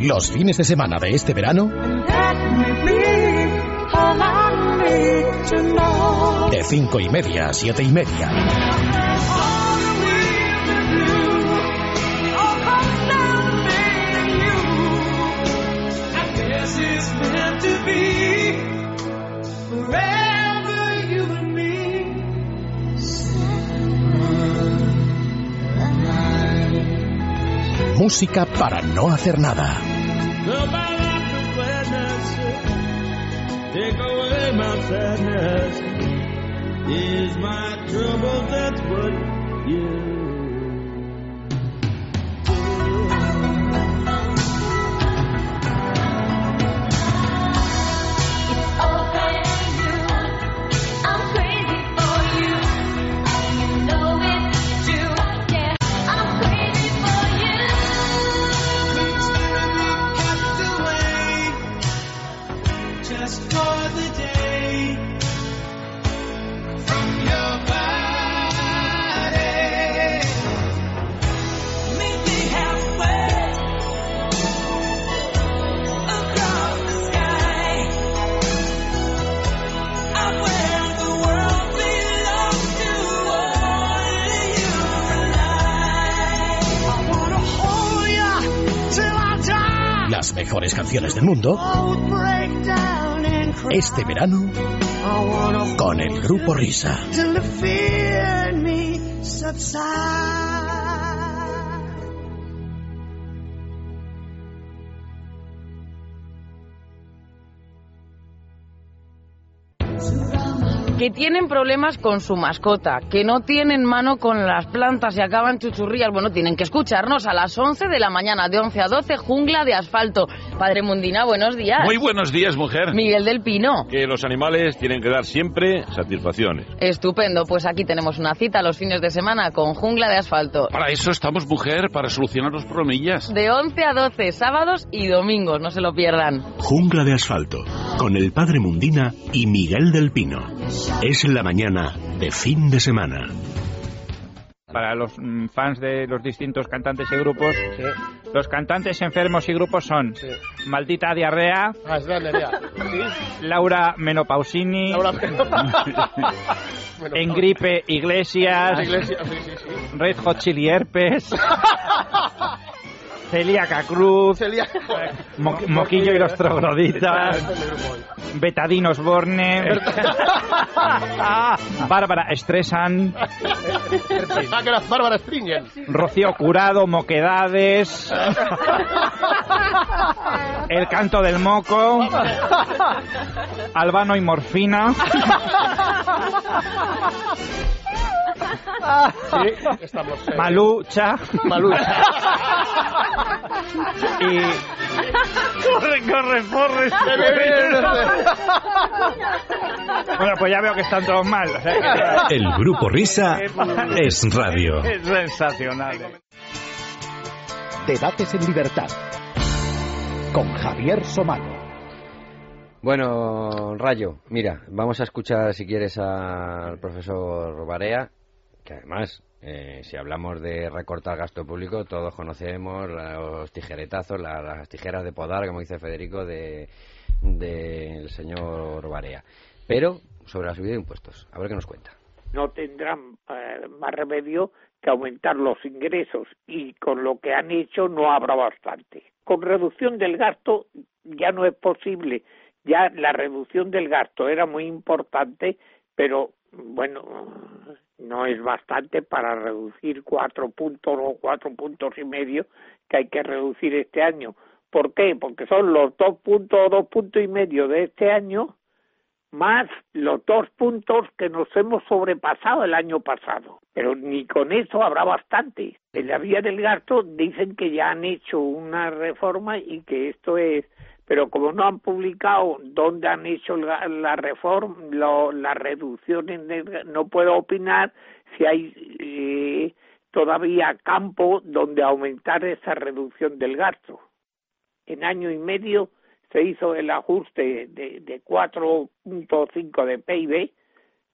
Los fines de semana de este verano. De cinco y media a siete y media. Música para no hacer nada. My life with gladness. Take away my sadness. Is my trouble that's what you mejores canciones del mundo. Este verano con el grupo Risa. Que tienen problemas con su mascota, que no tienen mano con las plantas y acaban chuchurrías, bueno, tienen que escucharnos a las 11 de la mañana, de 11 a 12, Jungla de Asfalto. Padre Mundina, buenos días. Muy buenos días, mujer. Miguel del Pino. Que los animales tienen que dar siempre satisfacciones. Estupendo, pues aquí tenemos una cita los fines de semana con Jungla de Asfalto. Para eso estamos, mujer, para solucionar los problemillas. De 11 a 12, sábados y domingos, no se lo pierdan. Jungla de Asfalto, con el Padre Mundina y Miguel del Pino. Es la mañana de fin de semana. Para los mm, fans de los distintos cantantes y grupos, los cantantes enfermos y grupos son Maldita Diarrea, Ah, es la diarrea. Laura Menopausini, Laura *laughs* En Gripe Iglesias, Ah, Iglesia, sí, sí, sí. Red Hot Chili Herpes, *laughs* Celíaca Cruz, Mo- Moquillo y los Trogloditas, Betadine Osborne, *laughs* Bárbara Stresan, Pensaba que era Bárbara Springer. Rocío Curado, Moquedades, El Canto del Moco, Albano y Morfina. *laughs* Sí, estamos. eh, Malucha. Malucha. Y. Corre, corre, corre. Bueno, pues ya veo que están todos mal. o sea que- El grupo Risa es radio. Es sensacional. Debates en libertad. Con Javier Somano. Bueno, Rayo, mira, vamos a escuchar si quieres al profesor Barea, que además, eh, si hablamos de recortar gasto público, todos conocemos los tijeretazos, la- las tijeras de podar, como dice Federico, de del señor Barea. Pero sobre la subida de impuestos, a ver qué nos cuenta. no tendrán eh, más remedio que aumentar los ingresos y con lo que han hecho no habrá bastante. Con reducción del gasto ya no es posible. Ya la reducción del gasto era muy importante, pero bueno, no es bastante para reducir cuatro puntos o cuatro puntos y medio que hay que reducir este año. ¿Por qué? Porque son los dos puntos o dos puntos y medio de este año más los dos puntos que nos hemos sobrepasado el año pasado. Pero ni con eso habrá bastante. En la vía del gasto dicen que ya han hecho una reforma y que esto es pero como no han publicado dónde han hecho la, la reforma, lo- las reducciones, de- no puedo opinar si hay eh, todavía campo donde aumentar esa reducción del gasto. En año y medio se hizo el ajuste de, de 4.5 de PIB,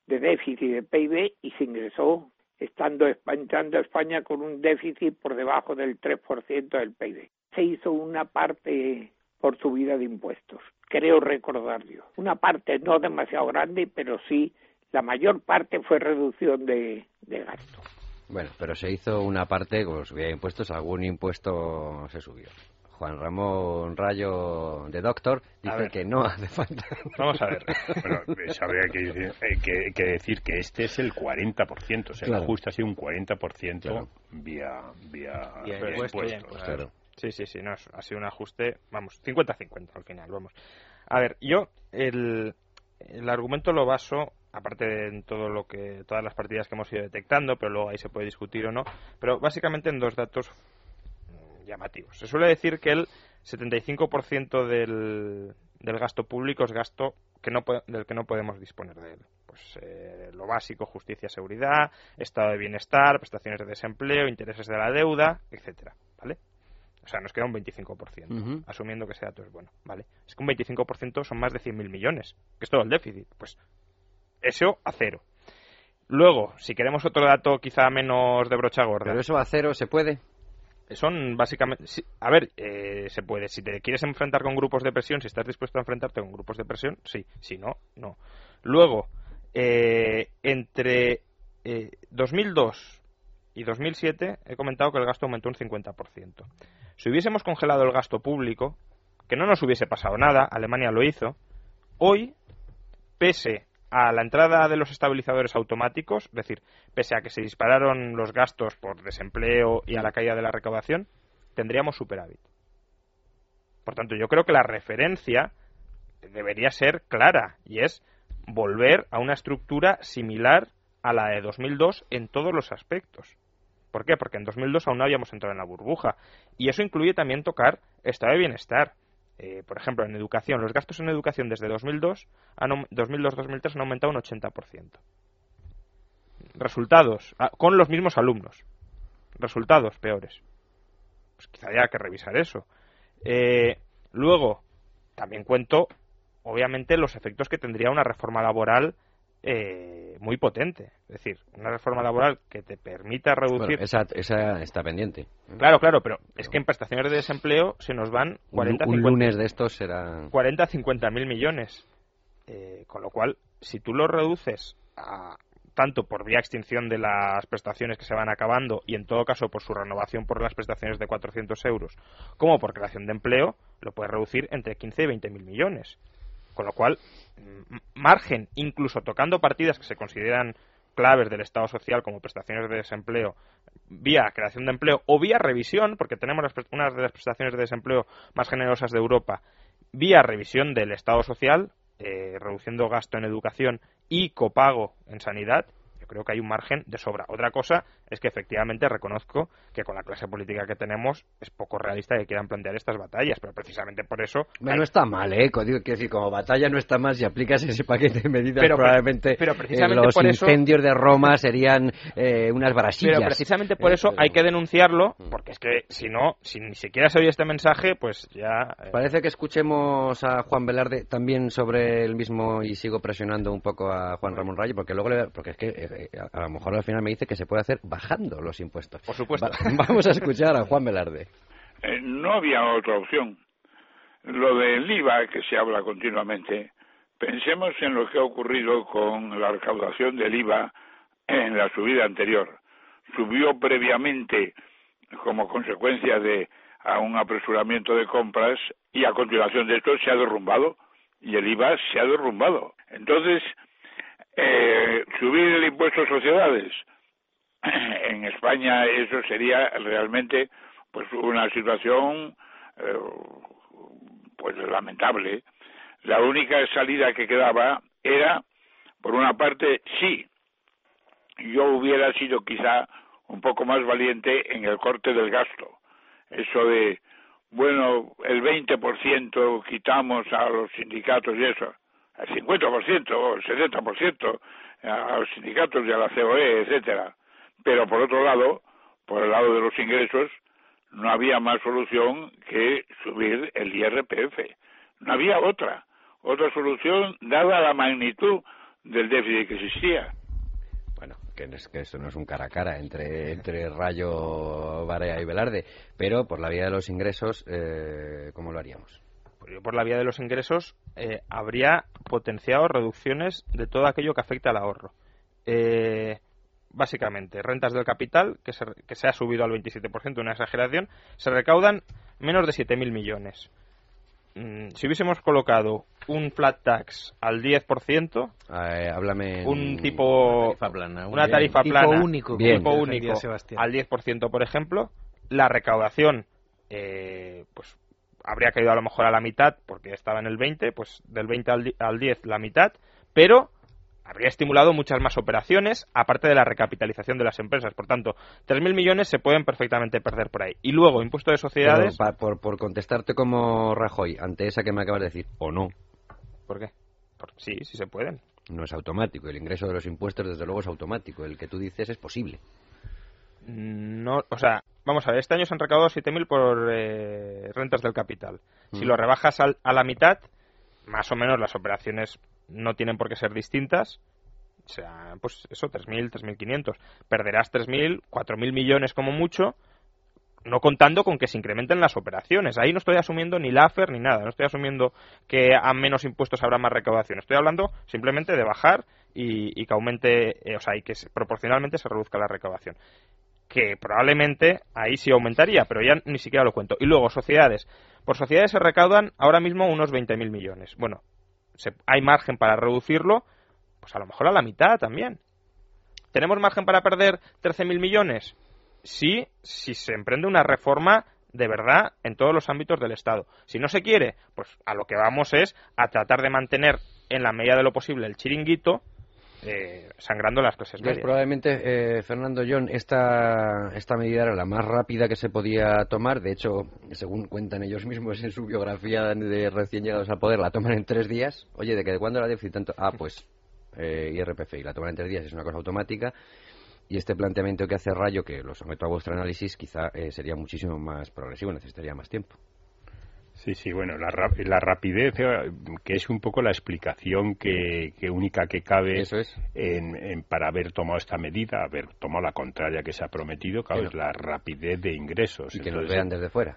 de déficit de PIB, y se ingresó estando entrando España con un déficit por debajo del 3% del PIB. Se hizo una parte por subida de impuestos, creo recordar yo. Una parte no demasiado grande, pero sí la mayor parte fue reducción de, de gasto. Bueno, pero se hizo una parte, con subida de impuestos, algún impuesto se subió. Juan Ramón Rayo de Doctor dice ver. que no hace falta. Vamos a ver. *laughs* Bueno, habría que, decir- eh, que- que decir que este es el 40%, o sea, Claro. el ajuste ha sido un 40% Claro. vía, vía, impuestos, impuestos. pues, Claro. Sí, sí, sí, no, ha sido un ajuste, vamos, 50-50 al final, vamos. A ver, yo el, el argumento lo baso, aparte de todo lo que, todas las partidas que hemos ido detectando, pero luego ahí se puede discutir o no, pero básicamente en dos datos llamativos. Se suele decir que el 75% del, del gasto público es gasto que no del que no podemos disponer de él. Pues eh, lo básico, justicia, seguridad, estado de bienestar, prestaciones de desempleo, intereses de la deuda, etcétera, ¿vale? O sea, nos queda un 25%, Ujú. asumiendo que ese dato es bueno, ¿vale? Es que un 25% son más de 100.000 millones, que es todo el déficit. Pues eso a cero. Luego, si queremos otro dato quizá menos de brocha gorda. Pero eso a cero se puede. Son básicamente. a ver, eh, se puede. Si te quieres enfrentar con grupos de presión, si estás dispuesto a enfrentarte con grupos de presión, sí. Si no, no. Luego, eh, entre eh, 2002 y 2007, he comentado que el gasto aumentó un 50%. Si hubiésemos congelado el gasto público, que no nos hubiese pasado nada, Alemania lo hizo, hoy, pese a la entrada de los estabilizadores automáticos, es decir, pese a que se dispararon los gastos por desempleo y a la caída de la recaudación, tendríamos superávit. Por tanto, yo creo que la referencia debería ser clara y es volver a una estructura similar a la de 2002 en todos los aspectos. ¿Por qué? Porque en 2002 aún no habíamos entrado en la burbuja. Y eso incluye también tocar estado de bienestar. Eh, por ejemplo, en educación, los gastos en educación desde 2002, han aum- 2002-2003 han aumentado un 80%. Resultados, ah, con los mismos alumnos. Resultados peores. Pues quizá haya que revisar eso. Eh, luego, también cuento, obviamente, los efectos que tendría una reforma laboral eh, muy potente. Es decir, una reforma laboral que te permita reducir... Bueno, esa, esa está pendiente. Claro, claro, pero es que en prestaciones de desempleo se nos van Un, 40, un 50, lunes de estos será. 40 50 mil millones. Eh, con lo cual, si tú lo reduces a, tanto por vía extinción de las prestaciones que se van acabando y en todo caso por su renovación por las prestaciones de 400 euros, como por creación de empleo, lo puedes reducir entre 15 y 20 mil millones. Con lo cual, margen, incluso tocando partidas que se consideran claves del Estado social como prestaciones de desempleo, vía creación de empleo o vía revisión, porque tenemos una de las prestaciones de desempleo más generosas de Europa, vía revisión del Estado social, eh, reduciendo gasto en educación y copago en sanidad, creo que hay un margen de sobra. Otra cosa es que efectivamente reconozco que con la clase política que tenemos es poco realista que quieran plantear estas batallas, pero precisamente por eso Bueno, no está mal, ¿eh? Digo, Quiero decir, como batalla no está mal si aplicas ese paquete de medidas. Pero- probablemente pero eh, los por eso- incendios de Roma serían eh, unas brasillas. Pero precisamente por Eh, eso hay que denunciarlo, porque es que si no, si ni siquiera se oye este mensaje, pues ya... eh, Parece que escuchemos a Juan Velarde también sobre el mismo y sigo presionando un poco a Juan Ramón Rayo porque luego le- porque es que a lo mejor al final me dice que se puede hacer bajando los impuestos. Por supuesto. Va- *laughs* vamos a escuchar a Juan Velarde. Eh, no había otra opción. Lo del IVA que se habla continuamente, pensemos en lo que ha ocurrido con la recaudación del IVA en la subida anterior. Subió previamente como consecuencia de a un apresuramiento de compras y a continuación de esto se ha derrumbado y el IVA se ha derrumbado. Entonces, eh, subir el impuesto a sociedades. *clears throat* En España eso sería realmente pues una situación eh, pues lamentable. La única salida que quedaba era por una parte sí yo hubiera sido quizá un poco más valiente en el corte del gasto. Eso de bueno el 20% quitamos a los sindicatos y eso el 50% o el 70% a los sindicatos y a la COE, etcétera. Pero por otro lado, por el lado de los ingresos, no había más solución que subir el IRPF. No había otra, otra solución dada la magnitud del déficit que existía. Bueno, que, es, que esto no es un cara a cara entre, entre Rayo, Barea y Velarde, pero por la vía de los ingresos, eh, ¿cómo lo haríamos? Yo por la vía de los ingresos eh, habría potenciado reducciones de todo aquello que afecta al ahorro. Eh, básicamente, rentas del capital, que se, que se ha subido al 27%, una exageración, se recaudan menos de 7.000 millones. Mm, si hubiésemos colocado un flat tax al 10%, Eh, háblame. un tipo tarifa plana, una tarifa Tipo plana único, Bien. tipo único al 10% por ejemplo la recaudación eh, pues habría caído a lo mejor a la mitad porque estaba en el 20 pues del 20 al, al 10 la mitad pero habría estimulado muchas más operaciones aparte de la recapitalización de las empresas por tanto 3.000 millones se pueden perfectamente perder por ahí y luego impuesto de Pero sociedades pa- por, por contestarte como Rajoy, ante esa que me acabas de decir, o no, ¿por qué? Por- sí sí se pueden no es automático. El ingreso de los impuestos, desde luego, es automático. El que tú dices es posible. No, o sea, vamos a ver, este año se han recaudado 7.000 por eh, rentas del capital. Si Mm. lo rebajas al- a la mitad, más o menos las operaciones no tienen por qué ser distintas. O sea, pues eso, 3.000, 3.500. Perderás 3.000, 4.000 millones como mucho, no contando con que se incrementen las operaciones. Ahí no estoy asumiendo ni la AFER ni nada. No estoy asumiendo que a menos impuestos habrá más recaudación. Estoy hablando simplemente de bajar y, y que aumente, eh, o sea, y que se- proporcionalmente se reduzca la recaudación que probablemente ahí sí aumentaría, pero ya ni siquiera lo cuento. Y luego, sociedades. Por sociedades se recaudan ahora mismo unos 20.000 millones. Bueno, se- hay margen para reducirlo, pues a lo mejor a la mitad también. ¿Tenemos margen para perder 13.000 millones? Sí, si se emprende una reforma de verdad en todos los ámbitos del Estado. Si no se quiere, pues a lo que vamos es a tratar de mantener en la medida de lo posible el chiringuito eh, sangrando las clases Entonces, medias. probablemente, eh, Fernando John, esta, esta medida era la más rápida que se podía tomar. De hecho, según cuentan ellos mismos en su biografía de recién llegados al poder, la toman en tres días. Oye, ¿de que de cuándo la déficit tanto? Ah, pues eh, IRPF, y la toman en tres días, es una cosa automática. Y este planteamiento que hace Rayo, que lo someto a vuestro análisis, quizá eh, sería muchísimo más progresivo, necesitaría más tiempo. Sí, sí, bueno, la, ra- la rapidez, eh, que es un poco la explicación que, que única que cabe Eso es. en, en- para haber tomado esta medida, haber tomado la contraria que se ha prometido, claro, es la rapidez de ingresos. Y que nos Entonces, vean desde fuera.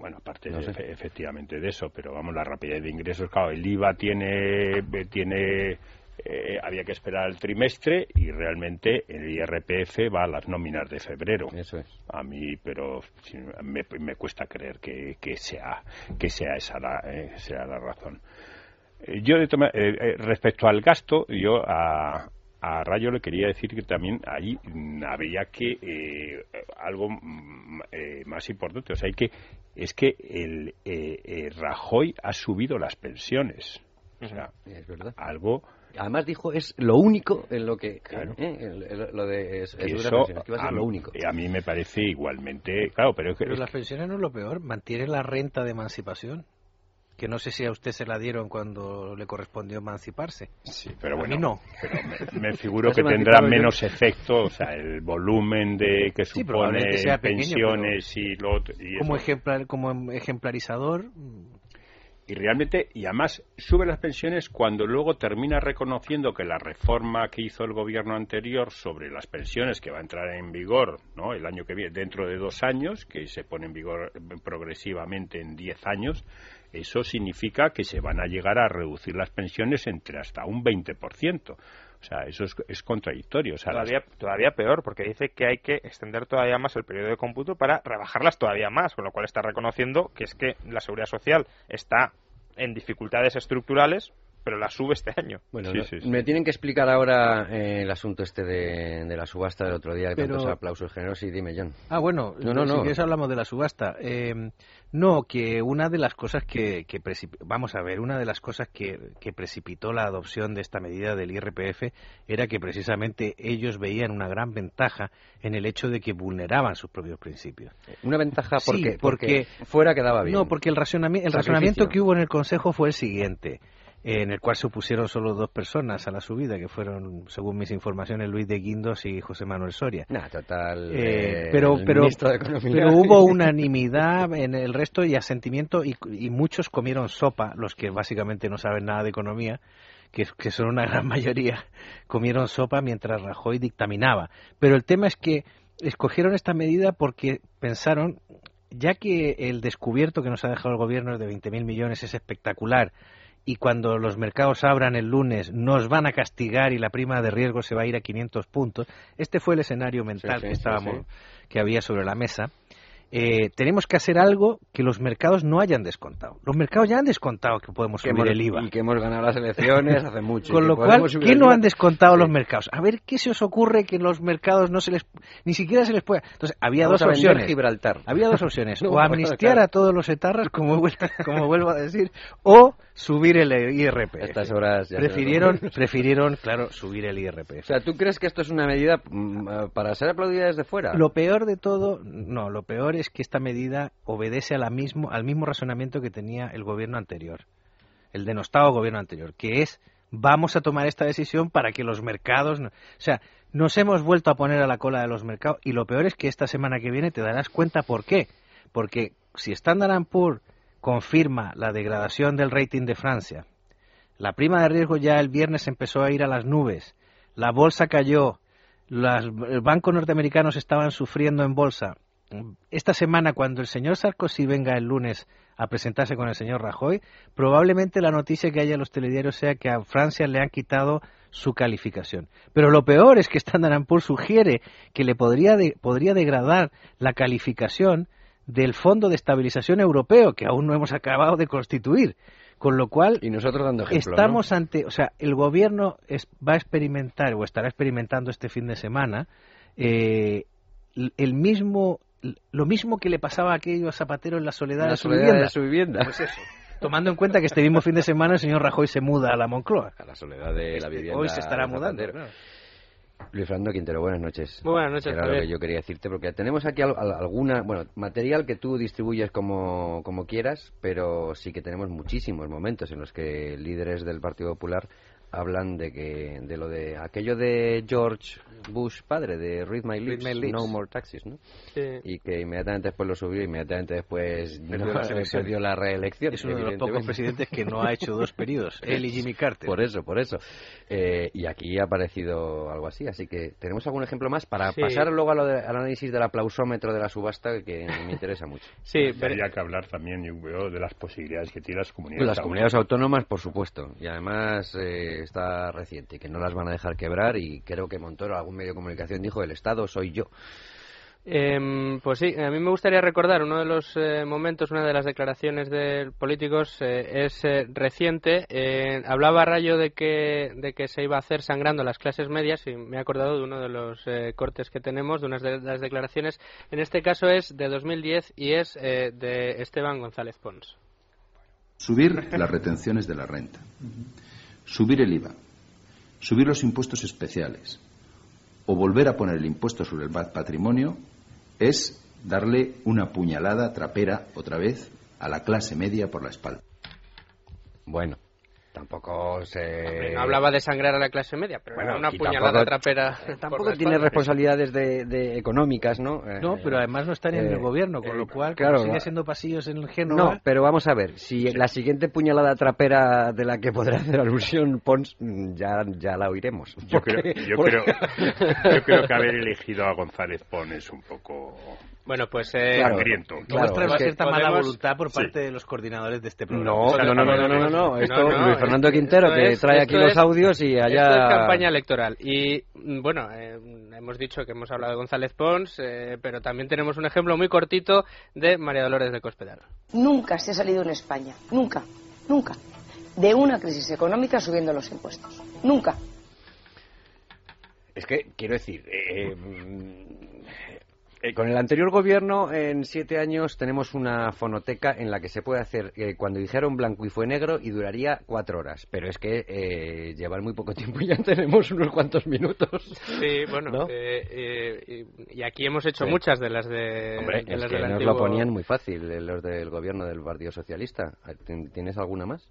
bueno, aparte No sé. efectivamente de eso, pero vamos, la rapidez de ingresos, claro, el IVA tiene, tiene eh, había que esperar el trimestre y realmente el IRPF va a las nóminas de febrero. Eso es. A mí, pero me, me cuesta creer que, que sea que sea esa la, eh, sea la razón. Eh, Yo, de toma- eh, eh, respecto al gasto, yo a, a Rayo le quería decir que también ahí mm, había que eh, algo mm, eh, más importante. O sea, hay que es que el eh, eh, Rajoy ha subido las pensiones. O sea, Es verdad. algo Además dijo, es lo único en lo que... Claro. eh, el- el- lo de es- que es eso que iba a ser a, lo único. a mí me parece igualmente claro, pero, es que- Pero es las que- pensiones no es lo peor, mantiene la renta de emancipación, que no sé si a usted se la dieron cuando le correspondió emanciparse. Sí, pero A bueno, mí no. pero me, me *laughs* figuro ¿Has que tendrá yo? menos efecto, o sea, el volumen de que Sí, supone pequeño, pensiones y lo otro- y Como, ejemplar, como ejemplarizador, y realmente y además sube las pensiones cuando luego termina reconociendo que la reforma que hizo el gobierno anterior sobre las pensiones que va a entrar en vigor no el año que viene dentro de dos años que se pone en vigor progresivamente en diez años eso significa que se van a llegar a reducir las pensiones entre hasta un 20%. O sea, eso es, es contradictorio. O sea, las- todavía, todavía peor, porque dice que hay que extender todavía más el periodo de cómputo para rebajarlas todavía más, con lo cual está reconociendo que es que la seguridad social está en dificultades estructurales, pero la sube este año. Bueno, no- me tienen que explicar ahora eh, el asunto este de, de la subasta del otro día, que Pero- tantos aplausos generosos, y dime, John. Ah, bueno, No, no, si quieres hablamos de la subasta. Eh, no, que una de las cosas que, que precip- vamos a ver, una de las cosas que, que precipitó la adopción de esta medida del IRPF era que precisamente ellos veían una gran ventaja en el hecho de que vulneraban sus propios principios. Una ventaja Sí, porque, porque fuera quedaba bien. No, porque el, razonami- el Sacrificio. razonamiento que hubo en el Consejo fue el siguiente, eh, en el cual se opusieron solo dos personas a la subida, que fueron, según mis informaciones, Luis de Guindos y José Manuel Soria. Nah, total. Eh, eh, pero pero, hubo *laughs* unanimidad en el resto y asentimiento y, y muchos comieron sopa, los que básicamente no saben nada de economía, que, que son una gran mayoría, comieron sopa mientras Rajoy dictaminaba. Pero el tema es que escogieron esta medida porque pensaron, ya que el descubierto que nos ha dejado el gobierno de 20.000 millones es espectacular y cuando los mercados abran el lunes nos van a castigar y la prima de riesgo se va a ir a 500 puntos, este fue el escenario mental sí, que estábamos sí. que había sobre la mesa. eh, tenemos que hacer algo que los mercados no hayan descontado. Los mercados ya han descontado que podemos Que subir hemos- el IVA. y que hemos ganado las elecciones hace *laughs* mucho. Con lo cual, ¿qué no han descontado los mercados? A ver, ¿qué se os ocurre que los mercados no se les... ni siquiera se les pueda... Entonces, había Vamos dos opciones. Gibraltar. Había dos opciones. *laughs* No, o amnistiar claro. a todos los etarras, como, vuel- *laughs* como vuelvo a decir, o subir el IRPF. Estas horas ya se prefirieron, prefirieron, claro, subir el IRPF. O sea, ¿tú crees que esto es una medida mm, eh, para ser aplaudida desde fuera? Lo peor de todo, no, lo peor es que esta medida obedece a la mismo, al mismo razonamiento que tenía el gobierno anterior, el denostado gobierno anterior, que es vamos a tomar esta decisión para que los mercados, no- o sea, nos hemos vuelto a poner a la cola de los mercados y lo peor es que esta semana que viene te darás cuenta por qué, porque si Standard Poor's confirma la degradación del rating de Francia, la prima de riesgo ya el viernes empezó a ir a las nubes, la bolsa cayó, eh, bancos norteamericanos estaban sufriendo en bolsa. Esta semana, cuando el señor Sarkozy venga el lunes a presentarse con el señor Rajoy, probablemente la noticia que haya en los telediarios sea que a Francia le han quitado su calificación. Pero lo peor es que Standard Poor's sugiere que le podría, de- podría degradar la calificación del Fondo de Estabilización Europeo, que aún no hemos acabado de constituir. Con lo cual, y nosotros dando ejemplo, estamos ante, o sea, el gobierno es- va a experimentar o estará experimentando este fin de semana eh, el mismo, lo mismo que le pasaba a aquello a Zapatero en la soledad, la de, su soledad vivienda. de su vivienda. Pues eso. Tomando en cuenta que este mismo fin de semana el señor Rajoy se muda a la Moncloa. A la soledad de la vivienda. Hoy se estará mudando. Luis Fernando Quintero, buenas noches. Muy buenas noches, Era lo que yo quería decirte, porque tenemos aquí al- al- alguna, bueno, material que tú distribuyes como, como quieras, pero sí que tenemos muchísimos momentos en los que líderes del Partido Popular hablan de que de lo de aquello de George Bush padre de Read My Lips, My Lips. No More Taxes, ¿no? Sí. Y que inmediatamente después lo subió, inmediatamente después Perdió no, elecciones. perdió la reelección. Es uno de los pocos presidentes que no ha hecho dos *laughs* periodos, él y Jimmy Carter. Por eso, por eso. Eh, y aquí ha aparecido algo así. Así que tenemos algún ejemplo más para Sí. pasar luego a lo de- al análisis del aplausómetro de la subasta que me interesa mucho. *laughs* Sí, Habría que hablar también, yo veo, de las posibilidades que tienen las comunidades. Las comunidades autónomas, por supuesto. Y además eh, está reciente, que no las van a dejar quebrar. Y creo que Montoro, algún medio de comunicación, dijo: el Estado soy yo. Em, pues sí, a mí me gustaría recordar uno de los eh, momentos, una de las declaraciones de políticos eh, es eh, reciente. Eh, hablaba Rayo de que, de que se iba a hacer sangrando las clases medias y me he acordado de uno de los eh, cortes que tenemos, de unas de las declaraciones. En este caso es de 2010 y es eh, de Esteban González Pons. Subir las retenciones de la renta, subir el IVA, subir los impuestos especiales o volver a poner el impuesto sobre el patrimonio es darle una puñalada trapera otra vez a la clase media por la espalda. Bueno, tampoco se. No hablaba de sangrar a la clase media, pero Bueno, era una puñalada tampoco- trapera. por Tampoco tiene espalda. responsabilidades de, de económicas, ¿no? Eh, No, pero además no está ni en eh, el gobierno, con eh, lo cual claro, sigue siendo pasillos en el Génova. No, pero vamos a ver, si la siguiente puñalada trapera de la que podrá hacer alusión Pons, ya, ya la oiremos. Yo creo, yo, creo, yo creo que haber elegido a González Pon es un poco Bueno, pues. Eh, Claro, sangriento. que cierta mala podemos- voluntad por Sí. parte de los coordinadores de este programa. No, no, no, no, no, no, no, esto No, no, Luis Fernando Quintero que es- trae aquí los audios y allá... Esto es campaña electoral. Y mm, bueno, eh, hemos dicho que hemos hablado de González Pons, eh, pero también tenemos un ejemplo muy cortito de María Dolores de Cospedal. Nunca se ha salido en España, nunca, nunca, de una crisis económica subiendo los impuestos. Nunca. Es que, quiero decir, eh, mm, eh, con el anterior gobierno, en siete años, tenemos una fonoteca en la que se puede hacer eh, cuando dijeron blanco y fue negro y duraría cuatro horas. Pero es que eh, llevan muy poco *laughs* tiempo y ya tenemos unos cuantos minutos. Sí, bueno, ¿No? eh, eh, y aquí hemos hecho Sí. muchas de las de, Hombre, de es las que del nos antiguo- lo ponían muy fácil los del gobierno del Partido Socialista. ¿Tien- ¿Tienes alguna más?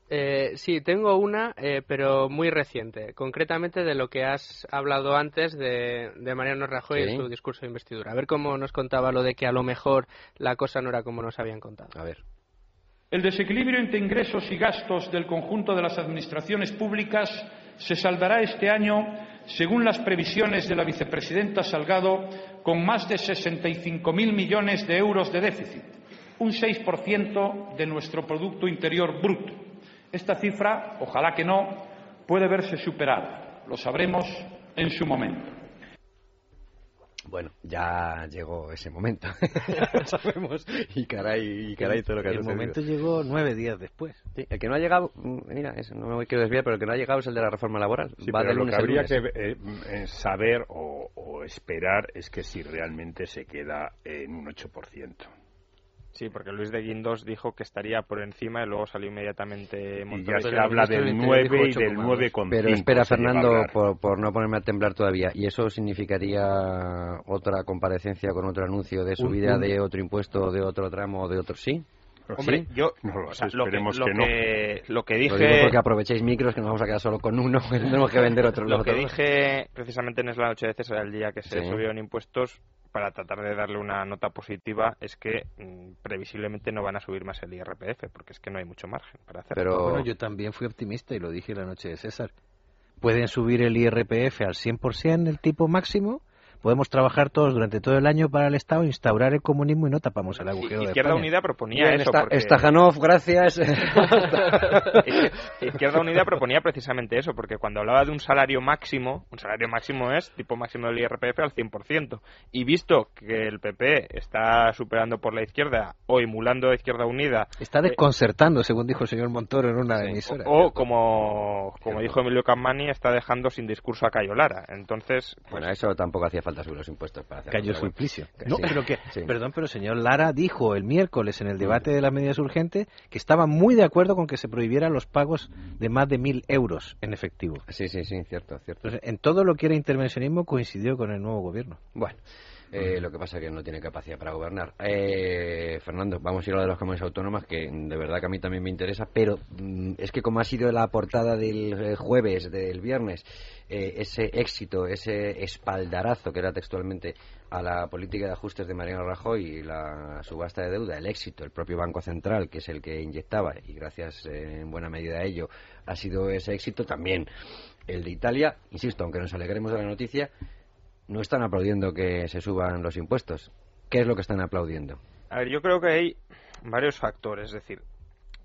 Sí, tengo una, pero muy reciente, concretamente de lo que has hablado antes de, de Mariano Rajoy Sí. en su discurso de investidura. A ver cómo nos contaba lo de que a lo mejor la cosa no era como nos habían contado. A ver. El desequilibrio entre ingresos y gastos del conjunto de las administraciones públicas se saldará este año, según las previsiones de la vicepresidenta Salgado, con más de 65.000 millones de euros de déficit, un 6% de nuestro Producto Interior Bruto. Esta cifra, ojalá que no, puede verse superada. Lo sabremos en su momento. Bueno, ya llegó ese momento. *laughs* ya sabemos. Y caray, y caray todo lo que ha El sucedido. momento llegó nueve días después. Sí, el que no ha llegado, mm, mira, eso no me quiero desviar, pero el que no ha llegado es el de la reforma laboral. Sí, Va pero de lo que habría lunes. que eh, eh, saber o, o esperar es que si realmente se queda en un 8%. Sí, porque Luis de Guindos dijo que estaría por encima y luego salió inmediatamente Y Montoro. ya se habla del 9 y del 9,5. Pero espera, Fernando, por, por no ponerme a temblar todavía. ¿Y eso significaría otra comparecencia con otro anuncio de subida de otro impuesto, de otro tramo, de otro sí? Hombre, ¿Sí? yo No lo o sé, sea, lo, que, lo, que no. que, lo que Lo dije digo porque aprovechéis micros que nos vamos a quedar solo con uno, *laughs* que tenemos que vender otro. Lo que dije precisamente en Es la Noche de César, el día que se Sí. subieron impuestos, para tratar de darle una nota positiva, es que mm, previsiblemente no van a subir más el IRPF, porque es que no hay mucho margen para hacerlo. Bueno, yo también fui optimista y lo dije la noche de César. Pueden subir el IRPF al 100% el tipo máximo. Podemos trabajar todos durante todo el año para el Estado, instaurar el comunismo y no tapamos el agujero de Izquierda España. Unida proponía Bien, eso. porque- Stajanov, gracias. *laughs* *laughs* Izquierda Unida proponía precisamente eso, porque cuando hablaba de un salario máximo, un salario máximo es tipo máximo del IRPF al 100%. Y visto que el PP está superando por la izquierda o emulando a Izquierda Unida, Está desconcertando, según dijo el señor Montoro en una emisora. o como, como dijo Emilio Campani, está dejando sin discurso a Cayo Lara. Entonces, pues, Bueno, eso tampoco hacía falta subir los impuestos para hacerlo. Cayó. Que No, sí, pero que, sí. perdón, pero el señor Lara dijo el miércoles en el debate de las medidas urgentes que estaba muy de acuerdo con que se prohibieran los pagos de más de mil euros en efectivo. Sí, sí, sí, cierto, cierto. Entonces, en todo lo que era intervencionismo coincidió con el nuevo gobierno. Bueno, eh, lo que pasa es que no tiene capacidad para gobernar. Eh, Fernando, vamos a ir a lo de las comunidades autónomas, que de verdad que a mí también me interesa, pero mm, es que como ha sido la portada del eh, jueves, del viernes, eh, ese éxito, ese espaldarazo que era textualmente a la política de ajustes de Mariano Rajoy y la subasta de deuda, el éxito, el propio Banco Central, que es el que inyectaba, y gracias eh, en buena medida a ello, ha sido ese éxito también. El de Italia, insisto, aunque nos alegremos de la noticia, no están aplaudiendo que se suban los impuestos. ¿Qué es lo que están aplaudiendo? A ver, yo creo que hay varios factores, es decir,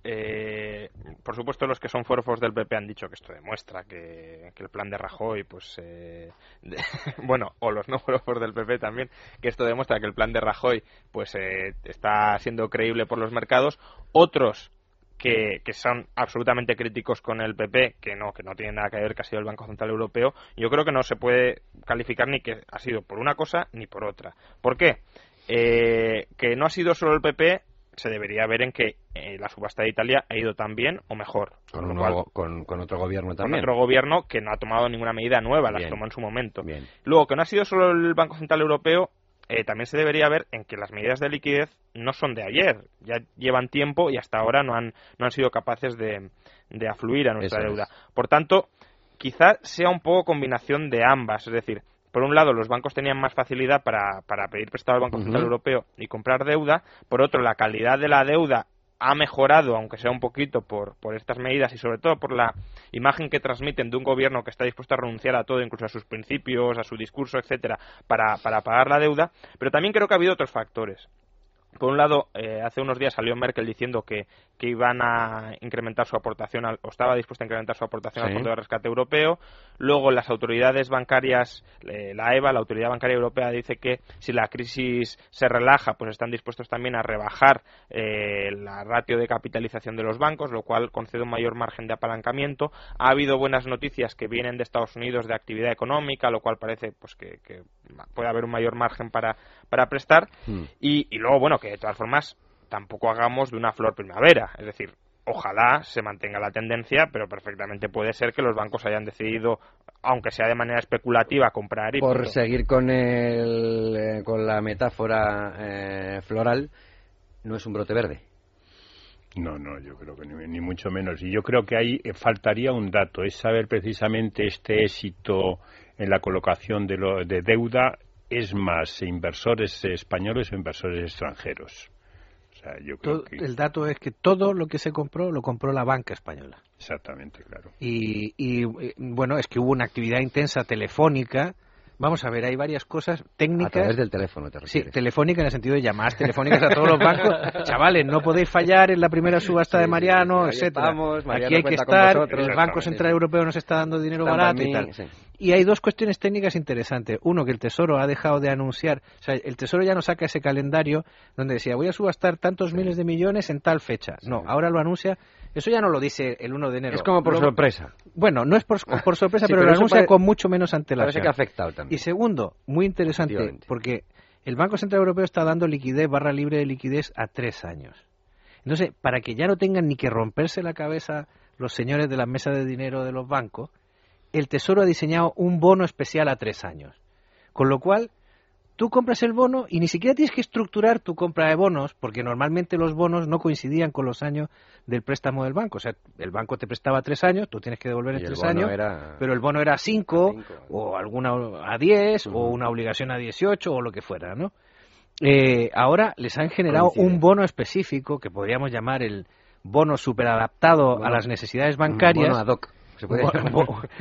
eh, por supuesto los que son forofos del PP han dicho que esto demuestra que, el plan de Rajoy, pues, eh, *laughs* bueno, o los no forofos del PP también, que esto demuestra que el plan de Rajoy, pues, eh, está siendo creíble por los mercados. Otros que, que son absolutamente críticos con el PP, que no, que no tienen nada que ver que ha sido el Banco Central Europeo, yo creo que no se puede calificar ni que ha sido por una cosa ni por otra. ¿Por qué? Eh, que no ha sido solo el PP se debería ver en que eh, la subasta de Italia ha ido tan bien o mejor. Con, Con cual, nuevo- con, con otro gobierno con también. otro gobierno que no ha tomado ninguna medida nueva, las Bien. tomó en su momento. Bien. Luego, que no ha sido solo el Banco Central Europeo, eh, también se debería ver en que las medidas de liquidez no son de ayer, ya llevan tiempo y hasta ahora no han, no han sido capaces de, de afluir a nuestra Eso es. deuda. Por tanto, quizás sea un poco combinación de ambas, es decir, por un lado, los bancos tenían más facilidad para, para pedir prestado al Banco Central. Europeo y comprar deuda. Por otro, la calidad de la deuda ha mejorado, aunque sea un poquito, por, por estas medidas y sobre todo por la imagen que transmiten de un gobierno que está dispuesto a renunciar a todo, incluso a sus principios, a su discurso, etcétera, para, para pagar la deuda. Pero también creo que ha habido otros factores. Por un lado, eh, hace unos días salió Merkel diciendo que, que iban a incrementar su aportación, al- o estaba dispuesta a incrementar su aportación al. Fondo de Rescate Europeo. Luego, las autoridades bancarias, eh, la EVA, la Autoridad Bancaria Europea, dice que si la crisis se relaja, pues están dispuestos también a rebajar eh, la ratio de capitalización de los bancos, lo cual concede un mayor margen de apalancamiento. Ha habido buenas noticias que vienen de Estados Unidos de actividad económica, lo cual parece pues que, que puede haber un mayor margen para, para prestar. Hmm. Y, y luego, bueno, que de todas formas tampoco hagamos de una flor primavera. Es decir, ojalá se mantenga la tendencia, pero perfectamente puede ser que los bancos hayan decidido, aunque sea de manera especulativa, comprar y Por punto. seguir con, el, eh, con la metáfora eh, floral, no es un brote verde. No, no, yo creo que ni, ni mucho menos. Y yo creo que ahí eh, faltaría un dato, es saber precisamente este éxito en la colocación de, lo, de deuda es más inversores españoles o inversores extranjeros. O sea, yo creo Todo- que el dato es que todo lo que se compró lo compró la banca española. exactamente, claro. Y, y, eh, bueno, es que hubo una actividad intensa telefónica. Vamos a ver, hay varias cosas técnicas. A través del teléfono, te Sí, refieres. telefónica en el sentido de llamadas telefónicas a todos los bancos. *laughs* Chavales, no podéis fallar en la primera subasta Sí, de sí, Mariano, sí, etcétera. estamos, Mariano Aquí hay que estar, el Banco Central Europeo nos está dando dinero barato y tal. sí. Y hay dos cuestiones técnicas interesantes. Uno, que el Tesoro ha dejado de anunciar, o sea, el Tesoro ya no saca ese calendario donde decía, voy a subastar tantos miles de millones en tal fecha. No, ahora lo anuncia, eso ya no lo dice el 1 de enero. Es como por Lo- sorpresa. Bueno, no es por, por sorpresa, Sí, pero, pero lo anuncia pare- con mucho menos antelación. parece que ha afectado también. Y segundo, muy interesante, porque el Banco Central Europeo está dando liquidez, barra libre de liquidez, a tres años. Entonces, para que ya no tengan ni que romperse la cabeza los señores de la mesa de dinero de los bancos, el Tesoro ha diseñado un bono especial a tres años. Con lo cual, tú compras el bono y ni siquiera tienes que estructurar tu compra de bonos, porque normalmente los bonos no coincidían con los años del préstamo del banco. O sea, el banco te prestaba tres años, tú tienes que devolver en tres años, era- pero el bono era a cinco, o alguna a diez, o una obligación a 18, o lo que fuera, ¿no? Eh, ahora les han generado Coincide. un bono específico que podríamos llamar el bono superadaptado a Bono- las necesidades bancarias. bono ad hoc, se puede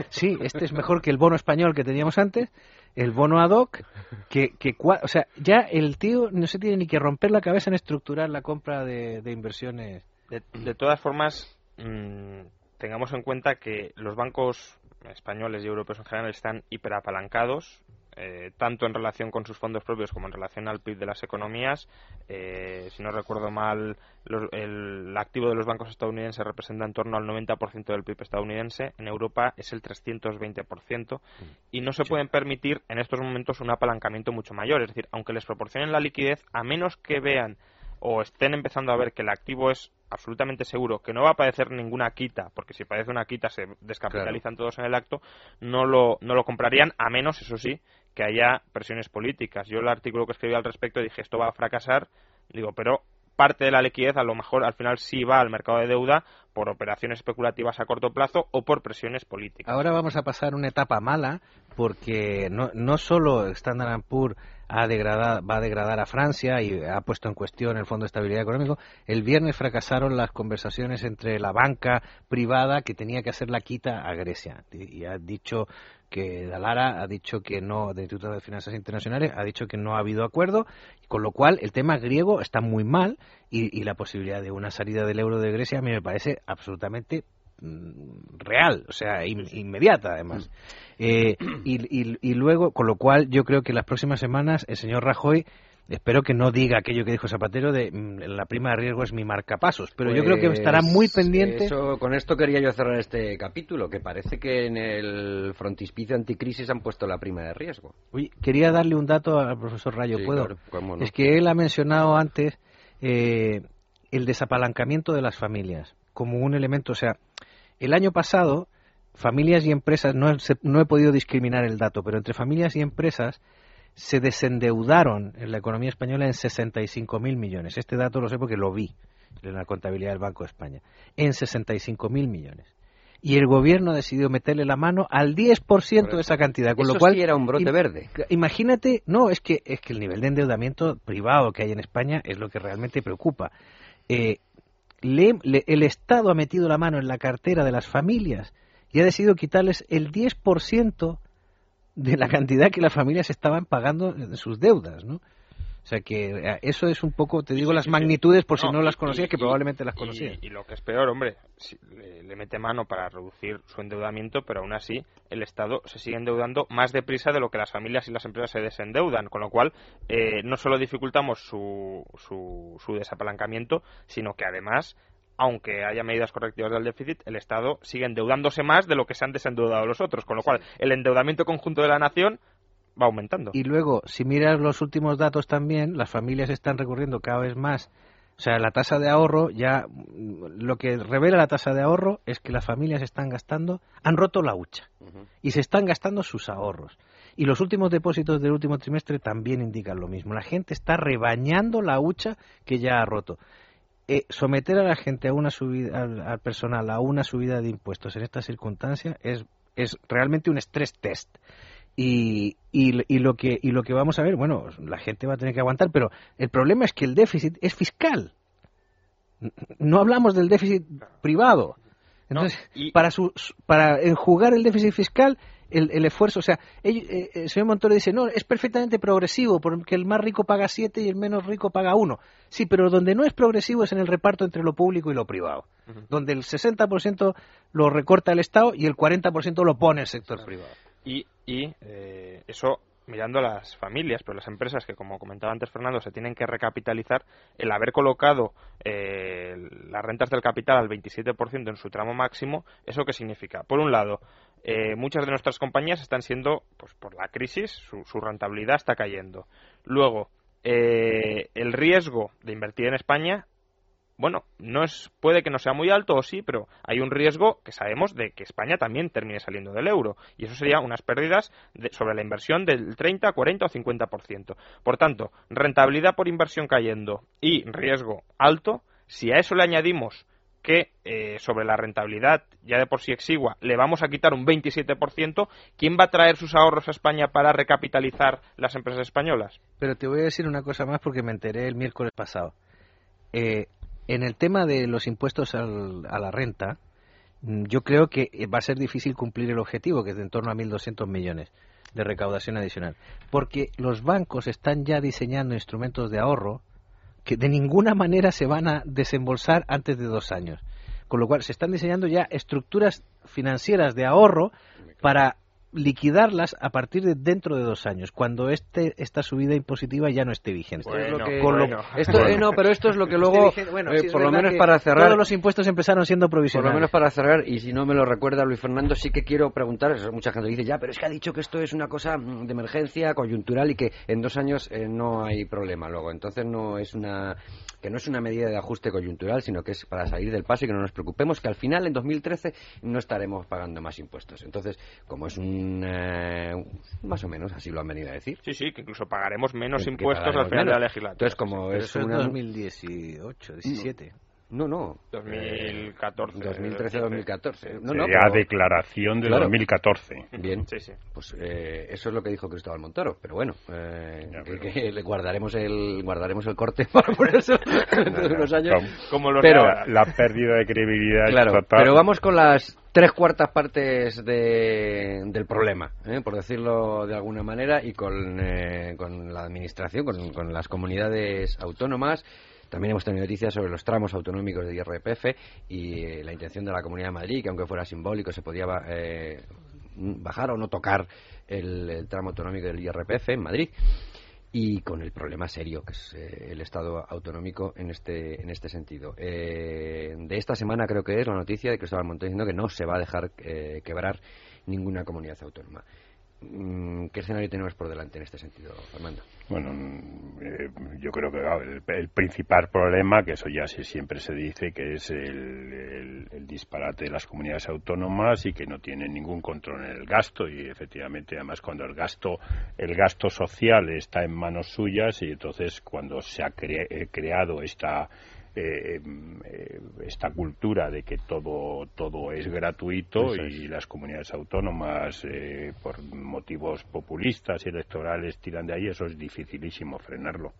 sí, este es mejor que el bono español que teníamos antes, el bono ad hoc, que, que o sea, ya el tío no se tiene ni que romper la cabeza en estructurar la compra de, de inversiones. De, de todas formas, mm, tengamos en cuenta que los bancos españoles y europeos en general están hiperapalancados, eh, tanto en relación con sus fondos propios como en relación al PIB de las economías. Eh, si no recuerdo mal, los- el, el activo de los bancos estadounidenses representa en torno al 90% del PIB estadounidense. En Europa es el 320%. Y no se pueden permitir en estos momentos un apalancamiento mucho mayor. Es decir, aunque les proporcionen la liquidez, a menos que vean o estén empezando a ver que el activo es absolutamente seguro, que no va a padecer ninguna quita, porque si padece una quita se descapitalizan todos en el acto, no lo, no lo comprarían, a menos, eso sí, que haya presiones políticas. Yo el artículo que escribí al respecto dije, esto va a fracasar, digo, pero parte de la liquidez a lo mejor al final sí va al mercado de deuda por operaciones especulativas a corto plazo o por presiones políticas. Ahora vamos a pasar una etapa mala porque no, no solo Standard Poor's ha degradado, va a degradar a Francia y ha puesto en cuestión el Fondo de Estabilidad Económico, el viernes fracasaron las conversaciones entre la banca privada que tenía que hacer la quita a Grecia. Y, ha dicho que Dalara ha dicho que no, del Instituto de Finanzas Internacionales, ha dicho que no ha habido acuerdo, con lo cual el tema griego está muy mal y, y la posibilidad de una salida del euro de Grecia a mí me parece absolutamente mm, real, o sea, in- inmediata además. Eh, y, y- y luego, con lo cual yo creo que las próximas semanas el señor Rajoy espero que no diga aquello que dijo Zapatero de mm, la prima de riesgo es mi marcapasos, pero yo creo que Pues, estará muy pendiente. eso- con esto quería yo cerrar este capítulo, que parece que en el frontispicio anticrisis han puesto la prima de riesgo. Uy, quería darle un dato al profesor Rayo, Sí, ¿puedo? claro, cómo no. Es que él ha mencionado antes eh, el desapalancamiento de las familias como un elemento, o sea, el año pasado familias y empresas, no, se- no he podido discriminar el dato, pero entre familias y empresas se desendeudaron en la economía española en 65.000 millones. Este dato lo sé porque lo vi en la contabilidad del Banco de España. En 65.000 millones. Y el gobierno ha decidido meterle la mano al 10% de esa cantidad. Con Eso lo cual, sí era un brote verde. Imagínate, no, es que, es que el nivel de endeudamiento privado que hay en España es lo que realmente preocupa. Eh, le- le- el Estado ha metido la mano en la cartera de las familias y ha decidido quitarles el 10% de la cantidad que las familias estaban pagando de sus deudas, ¿no? O sea que eh, eso es un poco, te digo las magnitudes por si no, las y- conocías, que probablemente las y- conocías. Y, lo que es peor, hombre, si le, le mete mano para reducir su endeudamiento, pero aún así el Estado se sigue endeudando más deprisa de lo que las familias y las empresas se desendeudan, con lo cual eh, no solo dificultamos su, su, su desapalancamiento, sino que además aunque haya medidas correctivas del déficit, el Estado sigue endeudándose más de lo que se han desendeudado los otros, con lo cual el endeudamiento conjunto de la nación va aumentando. Y luego, si miras los últimos datos también, las familias están recurriendo cada vez más. O sea, la tasa de ahorro ya. Lo que revela la tasa de ahorro es que las familias están gastando. Han roto la hucha. Y se están gastando sus ahorros. Y los últimos depósitos del último trimestre también indican lo mismo. La gente está rebañando la hucha que ya ha roto. Eh, someter a la gente a una subida, al, al personal a una subida de impuestos en estas circunstancias es, es realmente un stress test. Y, y, y lo que, y lo que vamos a ver, bueno, la gente va a tener que aguantar, pero el problema es que el déficit es fiscal. No hablamos del déficit privado. Entonces, para, su- para enjugar el déficit fiscal, el, el esfuerzo, o sea, ellos- eh, el señor Montoro dice, no, es perfectamente progresivo, porque el más rico paga 7 y el menos rico paga 1. Sí, pero donde no es progresivo es en el reparto entre lo público y lo privado, donde el 60% lo recorta el Estado y el 40% lo pone el sector privado. y, y eh, eso mirando a las familias, pero las empresas que, como comentaba antes Fernando, se tienen que recapitalizar, el haber colocado eh, las rentas del capital al 27% en su tramo máximo, ¿eso qué significa? Por un lado, eh, muchas de nuestras compañías están siendo, pues por la crisis, su, su rentabilidad está cayendo. Luego, eh, el riesgo de invertir en España bueno, no es, puede que no sea muy alto o sí, pero hay un riesgo que sabemos de que España también termine saliendo del euro. Y eso sería unas pérdidas de- sobre la inversión del 30, 40 o 50%. Por tanto, rentabilidad por inversión cayendo y riesgo alto, si a eso le añadimos que eh, sobre la rentabilidad ya de por sí exigua le vamos a quitar un 27%, ¿quién va a traer sus ahorros a España para recapitalizar las empresas españolas? Pero te voy a decir una cosa más porque me enteré el miércoles pasado. Eh, en el tema de los impuestos al- a la renta, mm, yo creo que eh, va a ser difícil cumplir el objetivo, que es de en torno a 1.200 millones de recaudación adicional. Porque los bancos están ya diseñando instrumentos de ahorro que de ninguna manera se van a desembolsar antes de dos años. Con lo cual, se están diseñando ya estructuras financieras de ahorro para liquidarlas a partir de dentro de dos años, cuando este esta subida impositiva ya no esté vigente. Esto es lo que- Con lo- bueno. Esto- eh, no, pero esto es lo que luego. Bueno, eh, por lo menos para cerrar- todos los impuestos empezaron siendo Por provisionales. lo menos para cerrar, y si no me lo recuerda Luis Fernando, sí que quiero preguntar, eso mucha gente dice, ya, pero es que ha dicho que esto es una cosa mm, de emergencia, coyuntural, y que en dos años eh, no hay problema luego. Entonces no es una que no es una medida de ajuste coyuntural, sino que es para salir del paso y que no nos preocupemos, que al final, en 2013, no estaremos pagando más impuestos. Entonces, como es un... eh, más o menos, así lo han venido a decir. Sí, sí, que incluso pagaremos menos Que- impuestos al pagaremos final de menos. la legislatura. Entonces, como Pero es eso es una... 2018, 17. No, no. 2014. 2013-2014. No, no, Sería pero- declaración de Claro. 2014. Bien. Sí, sí. Pues eh, eso es lo que dijo Cristóbal Montoro. Pero bueno, eh, que, que le guardaremos el guardaremos el corte *laughs* para ponerse dentro de unos años. Como pero la, la pérdida de credibilidad claro, total. pero vamos con las tres cuartas partes de- del problema, ¿eh? por decirlo de alguna manera, y con, eh, con la administración, con, con las comunidades autónomas. También hemos tenido noticias sobre los tramos autonómicos de IRPF y eh, la intención de la Comunidad de Madrid, que aunque fuera simbólico, se podía eh, bajar o no tocar el, el tramo autonómico del IRPF en Madrid y con el problema serio que es eh, el Estado autonómico en este en este sentido. Eh, de esta semana creo que es la noticia de Cristóbal Montoro diciendo que no se va a dejar eh, quebrar ninguna comunidad autónoma. Mm, ¿Qué escenario tenemos por delante en este sentido, Fernando? Bueno, mm, eh, yo creo que el, principal problema, que eso ya siempre se dice, que es el, disparate de las comunidades autónomas y que no tienen ningún control en el gasto y efectivamente además cuando el gasto el gasto social está en manos suyas y entonces cuando se ha eh, creado esta eh, eh, esta cultura de que todo todo es gratuito y las comunidades autónomas eh, por motivos populistas y electorales tiran de ahí eso es dificilísimo frenarlo.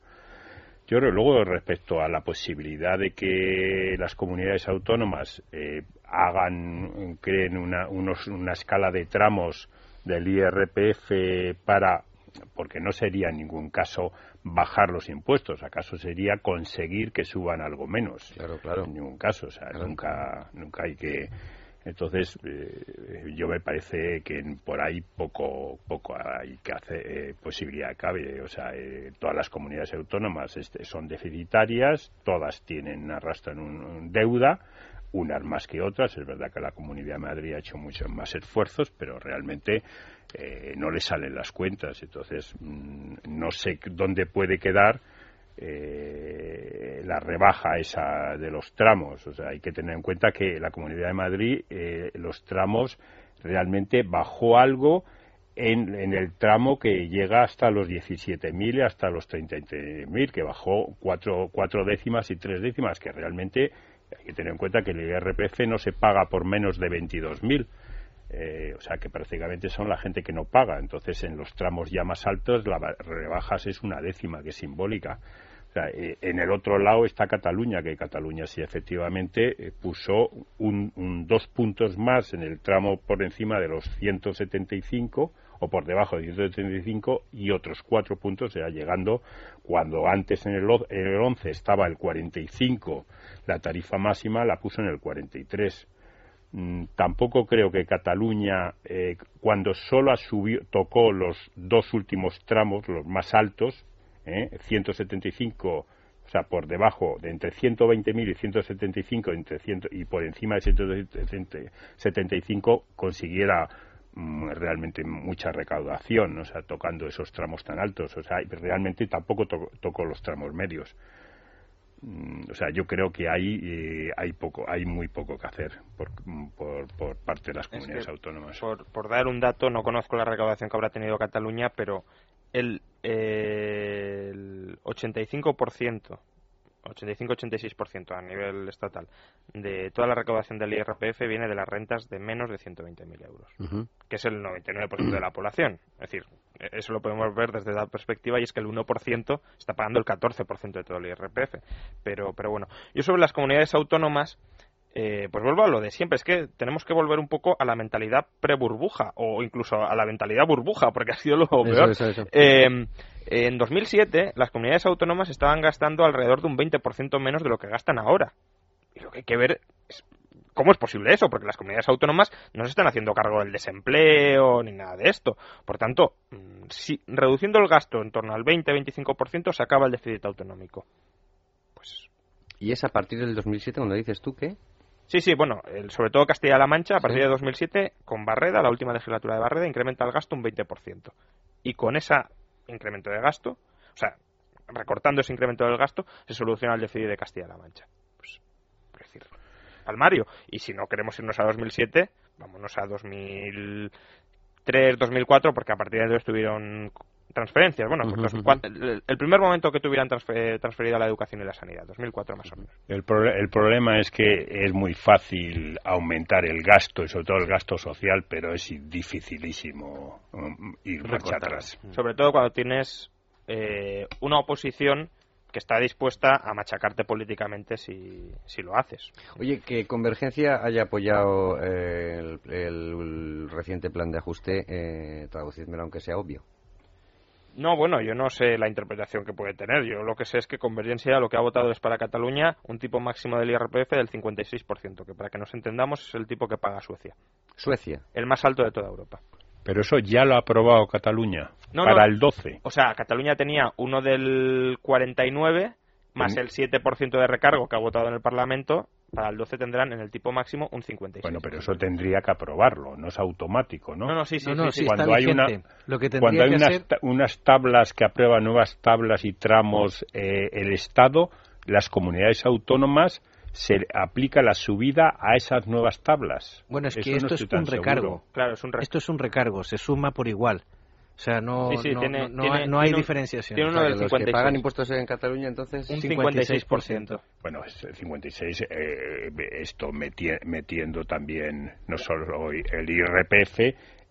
Yo creo luego respecto a la posibilidad de que las comunidades autónomas eh, hagan creen una unos- una escala de tramos del IRPF para porque no sería en ningún caso bajar los impuestos, acaso sería conseguir que suban algo menos. Claro, claro. En ningún caso, o sea, nunca, nunca hay que. Entonces, eh, yo me parece que por ahí poco, poco hay que hacer, eh, posibilidad cabe. O sea, eh, todas las comunidades autónomas este, son deficitarias, todas tienen, arrastran un, un deuda, unas más que otras. Es verdad que la Comunidad de Madrid ha hecho muchos más esfuerzos, pero realmente eh, no le salen las cuentas. Entonces, mm, no sé dónde puede quedar eh, la rebaja esa de los tramos. O sea, hay que tener en cuenta que la Comunidad de Madrid, eh, los tramos realmente bajó algo en, el tramo que llega hasta los 17.000 y hasta los 33.000, que bajó cuatro, cuatro décimas y tres décimas, que realmente hay que tener en cuenta que el IRPF no se paga por menos de 22.000. Eh, o sea que prácticamente son la gente que no paga. Entonces, en los tramos ya más altos, la ba- rebajas es una décima, que es simbólica. O sea, eh, en el otro lado está Cataluña, que Cataluña sí efectivamente eh, puso un, dos puntos más en el tramo por encima de los 175 o por debajo de 175 y otros cuatro puntos ya llegando cuando antes en el, en el 11 estaba el 45 la tarifa máxima la puso en el 43 Mm, tampoco creo que Cataluña, eh, cuando solo tocó los dos últimos tramos, los más altos, eh, 175, o sea, por debajo de entre 120.000 y 175 entre 100, y por encima de 175 consiguiera mm, realmente mucha recaudación, o sea, tocando esos tramos tan altos, o sea, realmente tampoco tocó los tramos medios. Mm, o sea, yo creo que hay eh, hay poco, hay muy poco que hacer por, por, parte de las comunidades autónomas. Por, por, dar un dato, no conozco la recaudación que habrá tenido Cataluña, pero el, eh, el 85% 85-86% a nivel estatal de toda la recaudación del IRPF viene de las rentas de menos de 120.000 euros, que es el 99% de la población. Es decir, eso lo podemos ver desde la perspectiva y es que el 1% está pagando el 14% de todo el IRPF. Pero, pero bueno, yo sobre las comunidades autónomas eh, pues vuelvo a lo de siempre, es que tenemos que volver un poco a la mentalidad pre-burbuja o incluso a la mentalidad burbuja, porque ha sido lo peor. Eh, en 2007 las comunidades autónomas estaban gastando alrededor de un 20% menos de lo que gastan ahora. Y lo que hay que ver es cómo es posible eso, porque las comunidades autónomas no se están haciendo cargo del desempleo ni nada de esto. Por tanto, mm, si reduciendo el gasto en torno al 20-25% se acaba el déficit autonómico. Pues... ¿Y es a partir del 2007 cuando dices tú que? Sí, sí, bueno, sobre todo Castilla-La Mancha, a partir de 2007, con Barreda, la última legislatura de Barreda, incrementa el gasto un 20%. Y con ese incremento de gasto, o sea, recortando ese incremento del gasto, se soluciona el déficit de Castilla-La Mancha. Pues, es decir, palmario. Y si no queremos irnos a 2007, vámonos a 2003, 2004, porque a partir de entonces tuvieron transferencias. Bueno, pues el, primer momento que tuvieran transferido a la educación y la sanidad, 2004 más o menos. El, el problema es que es muy fácil aumentar el gasto y sobre todo el gasto social, pero es dificilísimo um, ir marcha atrás. Sobre todo cuando tienes eh, una oposición que está dispuesta a machacarte políticamente si, si lo haces. Oye, que Convergencia haya apoyado eh, el, reciente plan de ajuste, eh, traducidmelo aunque sea obvio. No, bueno, yo no sé la interpretación que puede tener. Yo lo que sé es que Convergencia lo que ha votado es para Cataluña un tipo máximo del IRPF del 56%, que para que nos entendamos es el tipo que paga Suecia. Suecia. El más alto de toda Europa. Pero eso ya lo ha aprobado Cataluña para el 12. O sea, Cataluña tenía uno del 49 más el 7% de recargo que ha votado en el Parlamento para el 12 tendrán en el tipo máximo un 56. Bueno, pero eso tendría que aprobarlo, no es automático, ¿no? No, no, sí, sí. cuando hay, una, cuando hay unas, unas, tablas que aprueban nuevas tablas y tramos eh, el Estado, las comunidades autónomas se aplica la subida a esas nuevas tablas. Bueno, es que esto es un recargo. Claro, es un recargo. Esto es un recargo, se suma por igual. O sea, no, no, hay, diferenciación. Tiene uno del los que pagan impuestos en Cataluña, entonces... Un 56%. Bueno, es 56, eh, esto metiendo también no solo el IRPF,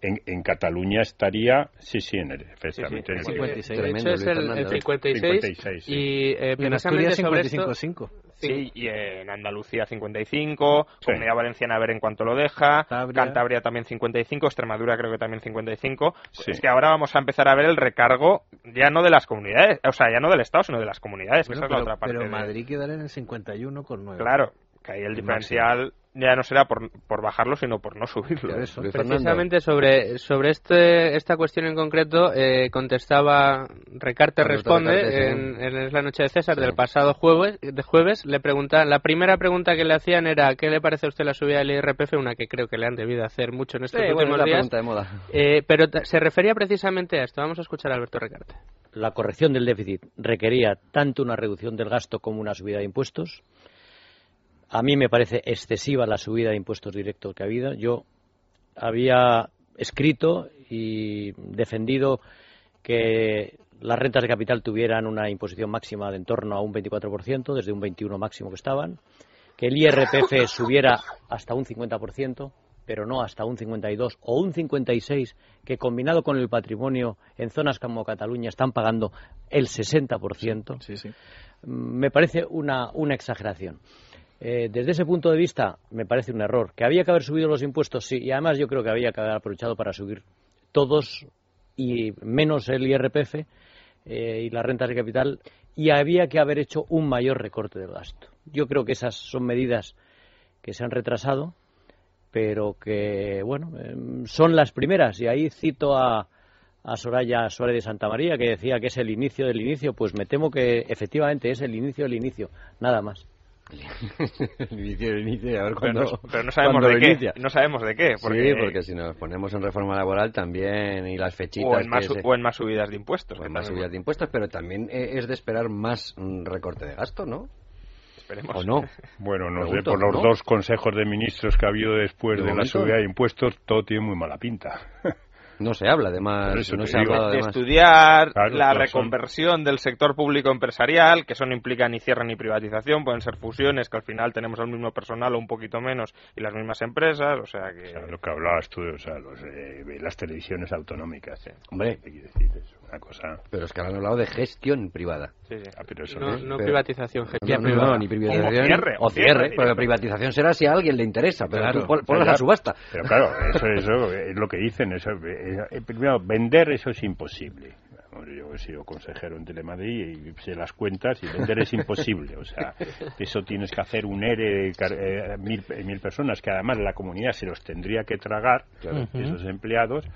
en, en, Cataluña estaría, sí, sí, en el, efectivamente. el 56. Tremendo, es el, el 56, 56 sí. y eh, en Asturias 55,5. Sí, y en Andalucía 55, sí. Comunidad Valenciana a ver en cuánto lo deja, Cantabria. también 55, Extremadura creo que también 55. Sí. Es que ahora vamos a empezar a ver el recargo ya no de las comunidades, o sea, ya no del Estado, sino de las comunidades, que esa es la otra parte. Pero Madrid quedará en el 51,9. Claro, que ahí el diferencial ya no será por, por bajarlo, sino por no subirlo. Precisamente sobre, sobre este, esta cuestión en concreto eh, contestaba Recarte Responde en, la noche de César del pasado jueves, de jueves. Le pregunta, la primera pregunta que le hacían era ¿qué le parece a usted la subida del IRPF? Una que creo que le han debido hacer mucho en estos últimos días. De moda. Eh, pero se refería precisamente a esto. Vamos a escuchar a Alberto Recarte. La corrección del déficit requería tanto una reducción del gasto como una subida de impuestos a mí me parece excesiva la subida de impuestos directos que ha habido. Yo había escrito y defendido que las rentas de capital tuvieran una imposición máxima de en torno a un 24%, desde un 21% máximo que estaban, que el IRPF *laughs* subiera hasta un 50%, pero no hasta un 52 o un 56, que combinado con el patrimonio en zonas como Cataluña están pagando el 60%. Sí, sí. Me parece una, una exageración. Eh, desde ese punto de vista, me parece un error. ¿Que había que haber subido los impuestos? Sí, y además yo creo que había que haber aprovechado para subir todos y menos el IRPF eh, y las rentas de capital y había que haber hecho un mayor recorte del gasto. Yo creo que esas son medidas que se han retrasado, pero que, bueno, em, son las primeras. Y ahí cito a, a Soraya Suárez de Santa María, que decía que es el inicio del inicio. Pues me temo que efectivamente es el inicio del inicio, nada más. El inicio del inicio, a ver Pero cuándo. no, pero no sabemos de qué. inicia. No sabemos de qué. Porque, Sí, porque si nos ponemos en reforma laboral también y las fechitas. o, en más, que se- o en más subidas de impuestos. o en más subidas de impuestos, pero también eh, es de esperar más mm, recorte de gasto, ¿no? Esperemos. ¿O no? *laughs* Bueno, no Pregunto, sé, por los ¿no? dos consejos de ministros que ha habido después De de, la subida de impuestos, todo tiene muy mala pinta. *laughs* No se habla, además, eso no se digo. de además. estudiar Claro, la son- reconversión del sector público empresarial, que eso no implica ni cierre ni privatización, pueden ser fusiones, que al final tenemos el mismo personal o un poquito menos y las mismas empresas, o sea que... Lo que hablabas tú, o sea, los, eh, las televisiones autonómicas. Hombre. ¿Qué quiere decir? Es una cosa... Pero es que han hablado de gestión privada. Sí, sí. Ah, pero eso No, es- no pero- privatización, No, gestión no, privada. no, ni privatización. O cierre, O o cierre, cierre, directo. porque privatización será si a alguien le interesa, pero Claro, tú ponlas a subasta. Pero claro, eso, eso es lo que dicen. Eso, eh, primero, vender eso es imposible. Yo he sido consejero en Telemadrid y sé las cuentas y vender es imposible. O sea, eso tienes que hacer un ERE de car- eh, mil, mil personas que además la comunidad se los tendría que tragar, Claro. esos empleados.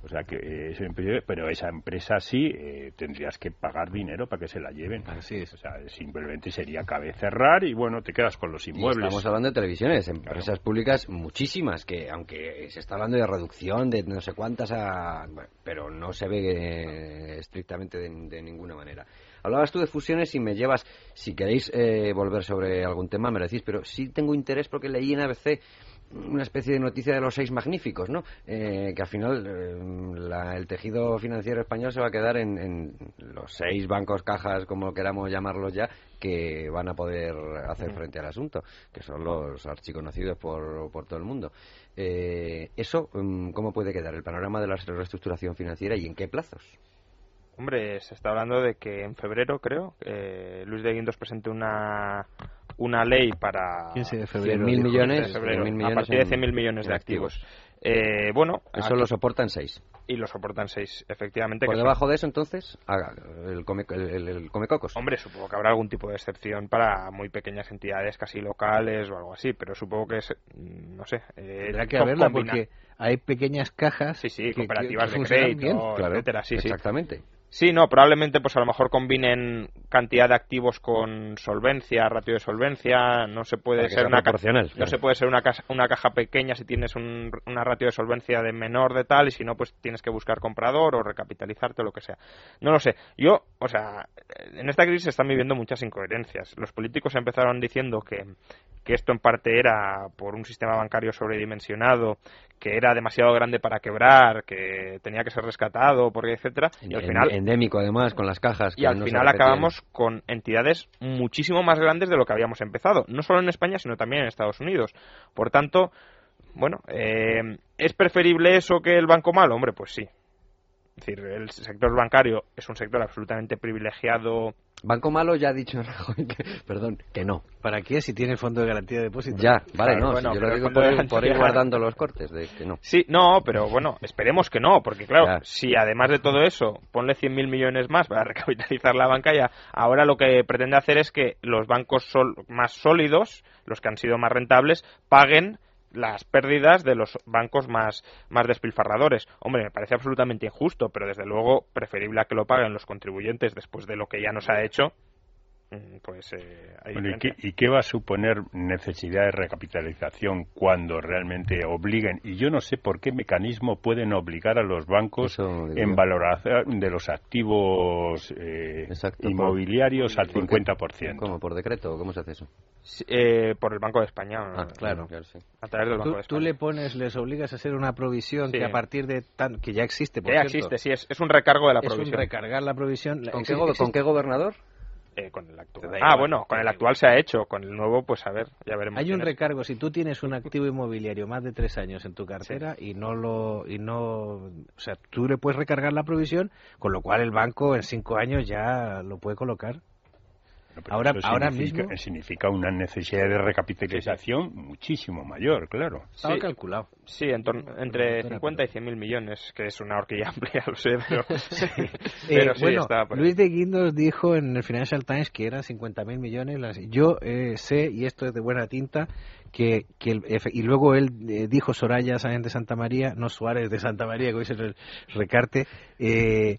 O sea, que eh, pero esa empresa sí eh, tendrías que pagar dinero para que se la lleven. Así es. O sea, simplemente sería cabe cerrar y bueno, te quedas con los Y inmuebles. estamos hablando de televisiones, empresas públicas muchísimas, que aunque se está hablando de reducción de no sé cuántas, a- bueno, pero no se ve eh, estrictamente de, de ninguna manera. Hablabas tú de fusiones y me llevas, si queréis eh, volver sobre algún tema, me lo decís, pero sí tengo interés porque leí en ABC una especie de noticia de los seis magníficos, ¿no? Eh, que al final eh, la- el tejido financiero español se va a quedar en, en los seis bancos, cajas, como queramos llamarlos ya, que van a poder hacer frente al asunto, que son los archiconocidos por, por todo el mundo. Eh, ¿Eso mm, cómo puede quedar? ¿El panorama de la reestructuración financiera y en qué plazos? Hombre, se está hablando de que en febrero, creo, eh, Luis de Guindos presente una, una ley para... 15 de febrero. 100.000 dijo. millones, de febrero, 100.000 a millones partir de en- 100.000 millones de activos. Eh, bueno, Eso aquí- lo soportan seis. y lo soportan seis, efectivamente. Por que son- debajo de eso, entonces, haga el, come, el, el- el comecocos. Hombre, supongo que habrá algún tipo de excepción para muy pequeñas entidades casi locales o algo así, pero supongo que es, mm, no sé. eh, Tendrá que haberla combina- porque hay pequeñas cajas. Sí, sí, que- que- cooperativas que de funcionan crédito, bien. Claro, etcétera, sí, sí. Exactamente. Sí, no, probablemente pues a lo mejor combinen cantidad de activos con solvencia, ratio de solvencia, no se puede ser una ca- proporcional, no claro. se puede ser una caja, una caja pequeña si tienes un, una ratio de solvencia de menor de tal y si no pues tienes que buscar comprador o recapitalizarte o lo que sea. No lo sé. Yo, o sea, en esta crisis se están viviendo muchas incoherencias. Los políticos empezaron diciendo que que esto en parte era por un sistema bancario sobredimensionado, que era demasiado grande para quebrar, que tenía que ser rescatado, porque etcétera, y al final endémico, además, con las cajas. y que al no se final acabamos con entidades muchísimo más grandes de lo que habíamos empezado, no solo en España, sino también en Estados Unidos. Por tanto, bueno, eh, ¿es preferible eso que el banco malo? Hombre, pues sí. Es decir, el sector bancario es un sector absolutamente privilegiado. Banco Malo ya ha dicho *laughs* Rajoy que, perdón, que no. ¿Para qué si tiene fondo de garantía de depósito? Ya, vale, Claro, no, bueno, si yo lo digo por ir, *laughs* por ir garantía- guardando los cortes de que no. Sí, no, pero bueno, esperemos que no, porque claro, Ya. si además de todo eso ponle 100.000 millones más para *laughs* recapitalizar la banca, ya ahora lo que pretende hacer es que los bancos sol- más sólidos, los que han sido más rentables, paguen las pérdidas de los bancos más, más despilfarradores. Hombre, me parece absolutamente injusto, pero desde luego preferible a que lo paguen los contribuyentes después de lo que ya nos ha hecho. Mm, Pues eh, hay Bueno, ¿y, qué, y qué va a suponer necesidad de recapitalización cuando realmente obliguen? Y yo no sé por qué mecanismo pueden obligar a los bancos Eso digo en valoración de los activos eh, Exacto, inmobiliarios al ¿Por qué? 50%. ¿Cómo? ¿Por decreto? ¿Cómo se hace eso? Sí, eh, por el Banco de España. Ah, claro. sí. A través del Banco Tú, de tú España. le pones, les obligas a hacer una provisión Sí. que a partir de tan, que ya existe, por Ya cierto. existe, sí, es, es un recargo de la es un provisión. recargar la provisión. ¿Con, qué, ¿Con qué gobernador? Eh, con el actual. Ah, bueno, con el actual se ha hecho, con el nuevo, pues a ver, ya veremos. Hay un recargo si tú tienes un activo inmobiliario más de tres años en tu cartera y no lo y no, o sea, tú le puedes recargar la provisión, con lo cual el banco en cinco años ya lo puede colocar. Pero ahora, eso ahora significa, mismo significa una necesidad de recapitalización muchísimo mayor, claro. estaba Sí. calculado. Sí, en torno- entre 50 y 100 mil millones, que es una horquilla *laughs* amplia, lo sé, pero, *laughs* sí, *laughs* pero Eh, sí, bueno, está. Luis de Guindos dijo en el Financial Times que eran 50.000 millones. las- Yo eh, sé, y esto es de buena tinta, que, que el- y luego él eh, dijo Soraya Sáenz de Santa María, no Suárez de Santa María, que hoy se el recarte, eh,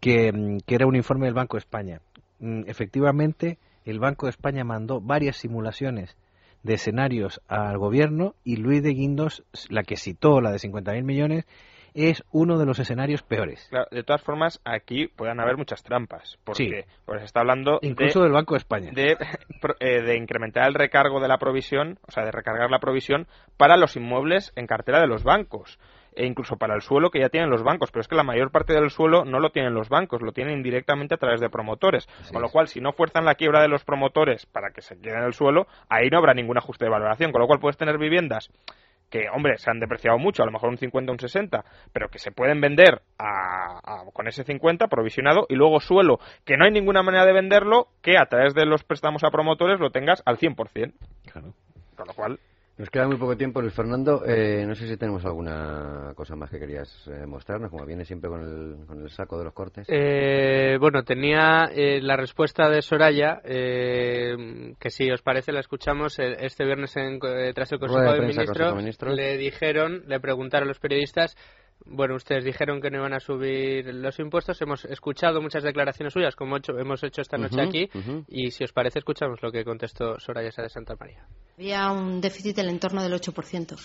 que, mm, que era un informe del Banco de España. Mm, Efectivamente, el Banco de España mandó varias simulaciones de escenarios al gobierno y Luis de Guindos, la que citó, la de 50.000 millones, es uno de los escenarios peores. Claro, de todas formas, aquí pueden haber muchas trampas, porque Sí. pues, se está hablando Incluso de, del Banco de España. de, *laughs* eh, de incrementar el recargo de la provisión, o sea, de recargar la provisión para los inmuebles en cartera de los bancos e incluso para el suelo que ya tienen los bancos, pero es que la mayor parte del suelo no lo tienen los bancos, lo tienen indirectamente a través de promotores, con lo cual si no fuerzan la quiebra de los promotores para que se queden en el suelo, ahí no habrá ningún ajuste de valoración, con lo cual puedes tener viviendas que, hombre, se han depreciado mucho, a lo mejor un 50 o un 60, pero que se pueden vender a- a- con ese 50 provisionado y luego suelo que no hay ninguna manera de venderlo que a través de los préstamos a promotores lo tengas al 100%. Con lo cual, Nos queda muy poco tiempo, Luis Fernando. Eh, no sé si tenemos alguna cosa más que querías eh, mostrarnos, como viene siempre con el, con el saco de los cortes. Eh, bueno, tenía eh, la respuesta de Soraya, eh, que si os parece la escuchamos eh, este viernes en, eh, tras el Consejo de Ministros. De Ministros. Le dijeron, le preguntaron a los periodistas, bueno, ustedes dijeron que no iban a subir los impuestos. Hemos escuchado muchas declaraciones suyas, como hecho- hemos hecho esta noche aquí, y si os parece, escuchamos lo que contestó Soraya Sá de Santa María. Había un déficit del entorno del 8%,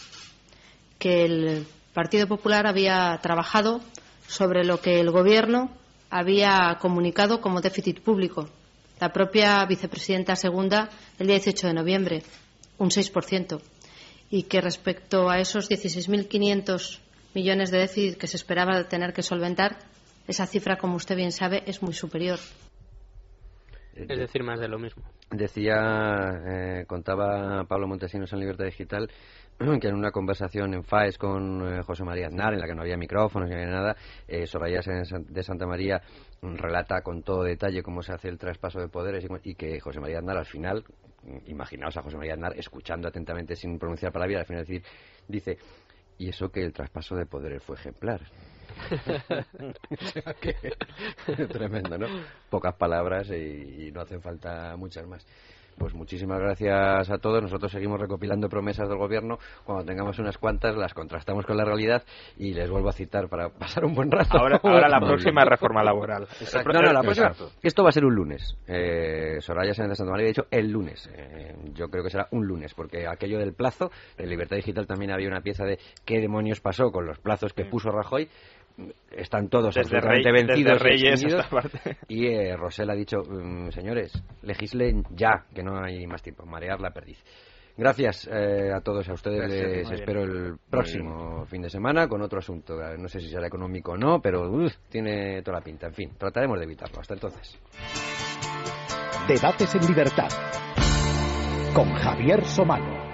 que el Partido Popular había trabajado sobre lo que el Gobierno había comunicado como déficit público. La propia vicepresidenta segunda, el día 18 de noviembre, un 6%. Y que respecto a esos 16.500 millones de déficit que se esperaba tener que solventar, esa cifra, como usted bien sabe, es muy superior. Es decir, más de lo mismo. Decía, eh, contaba Pablo Montesinos en Libertad Digital *clears throat* que en una conversación en FAES con eh, José María Aznar, en la que no había micrófonos ni había nada, eh, Soraya de Santa María relata con todo detalle cómo se hace el traspaso de poderes y, que José María Aznar al final, imaginaos a José María Aznar escuchando atentamente sin pronunciar palabra, al final decir, dice, y eso que el traspaso de poderes fue ejemplar. *laughs* O sea que- *laughs* Tremendo, ¿no? Pocas palabras y, y no hacen falta muchas más. Pues muchísimas gracias a todos. Nosotros seguimos recopilando promesas del gobierno. Cuando tengamos unas cuantas, las contrastamos con la realidad y les vuelvo a citar para *laughs* pasar un buen rato. ahora, ahora la *laughs* próxima reforma laboral. Exacto. No, no, la próxima. Esto va a ser un lunes. Eh, Soraya Sáenz de Santa María ha dicho el lunes. Eh, yo creo que será un lunes, porque aquello del plazo, en Libertad Digital también había una pieza de qué demonios pasó con los plazos que puso Rajoy. Están todos Desde absolutamente Rey- vencidos y Reyes parte. *laughs* Y eh, Rosell ha dicho, mm, señores, legislen ya, que no hay más tiempo, marear la perdiz. Gracias eh, a todos, a ustedes Gracias, les espero bien. el próximo fin de semana con otro asunto. No sé si será económico o no, pero uf, tiene toda la pinta. En fin, trataremos de evitarlo. Hasta entonces. Debates en libertad con Javier Somalo.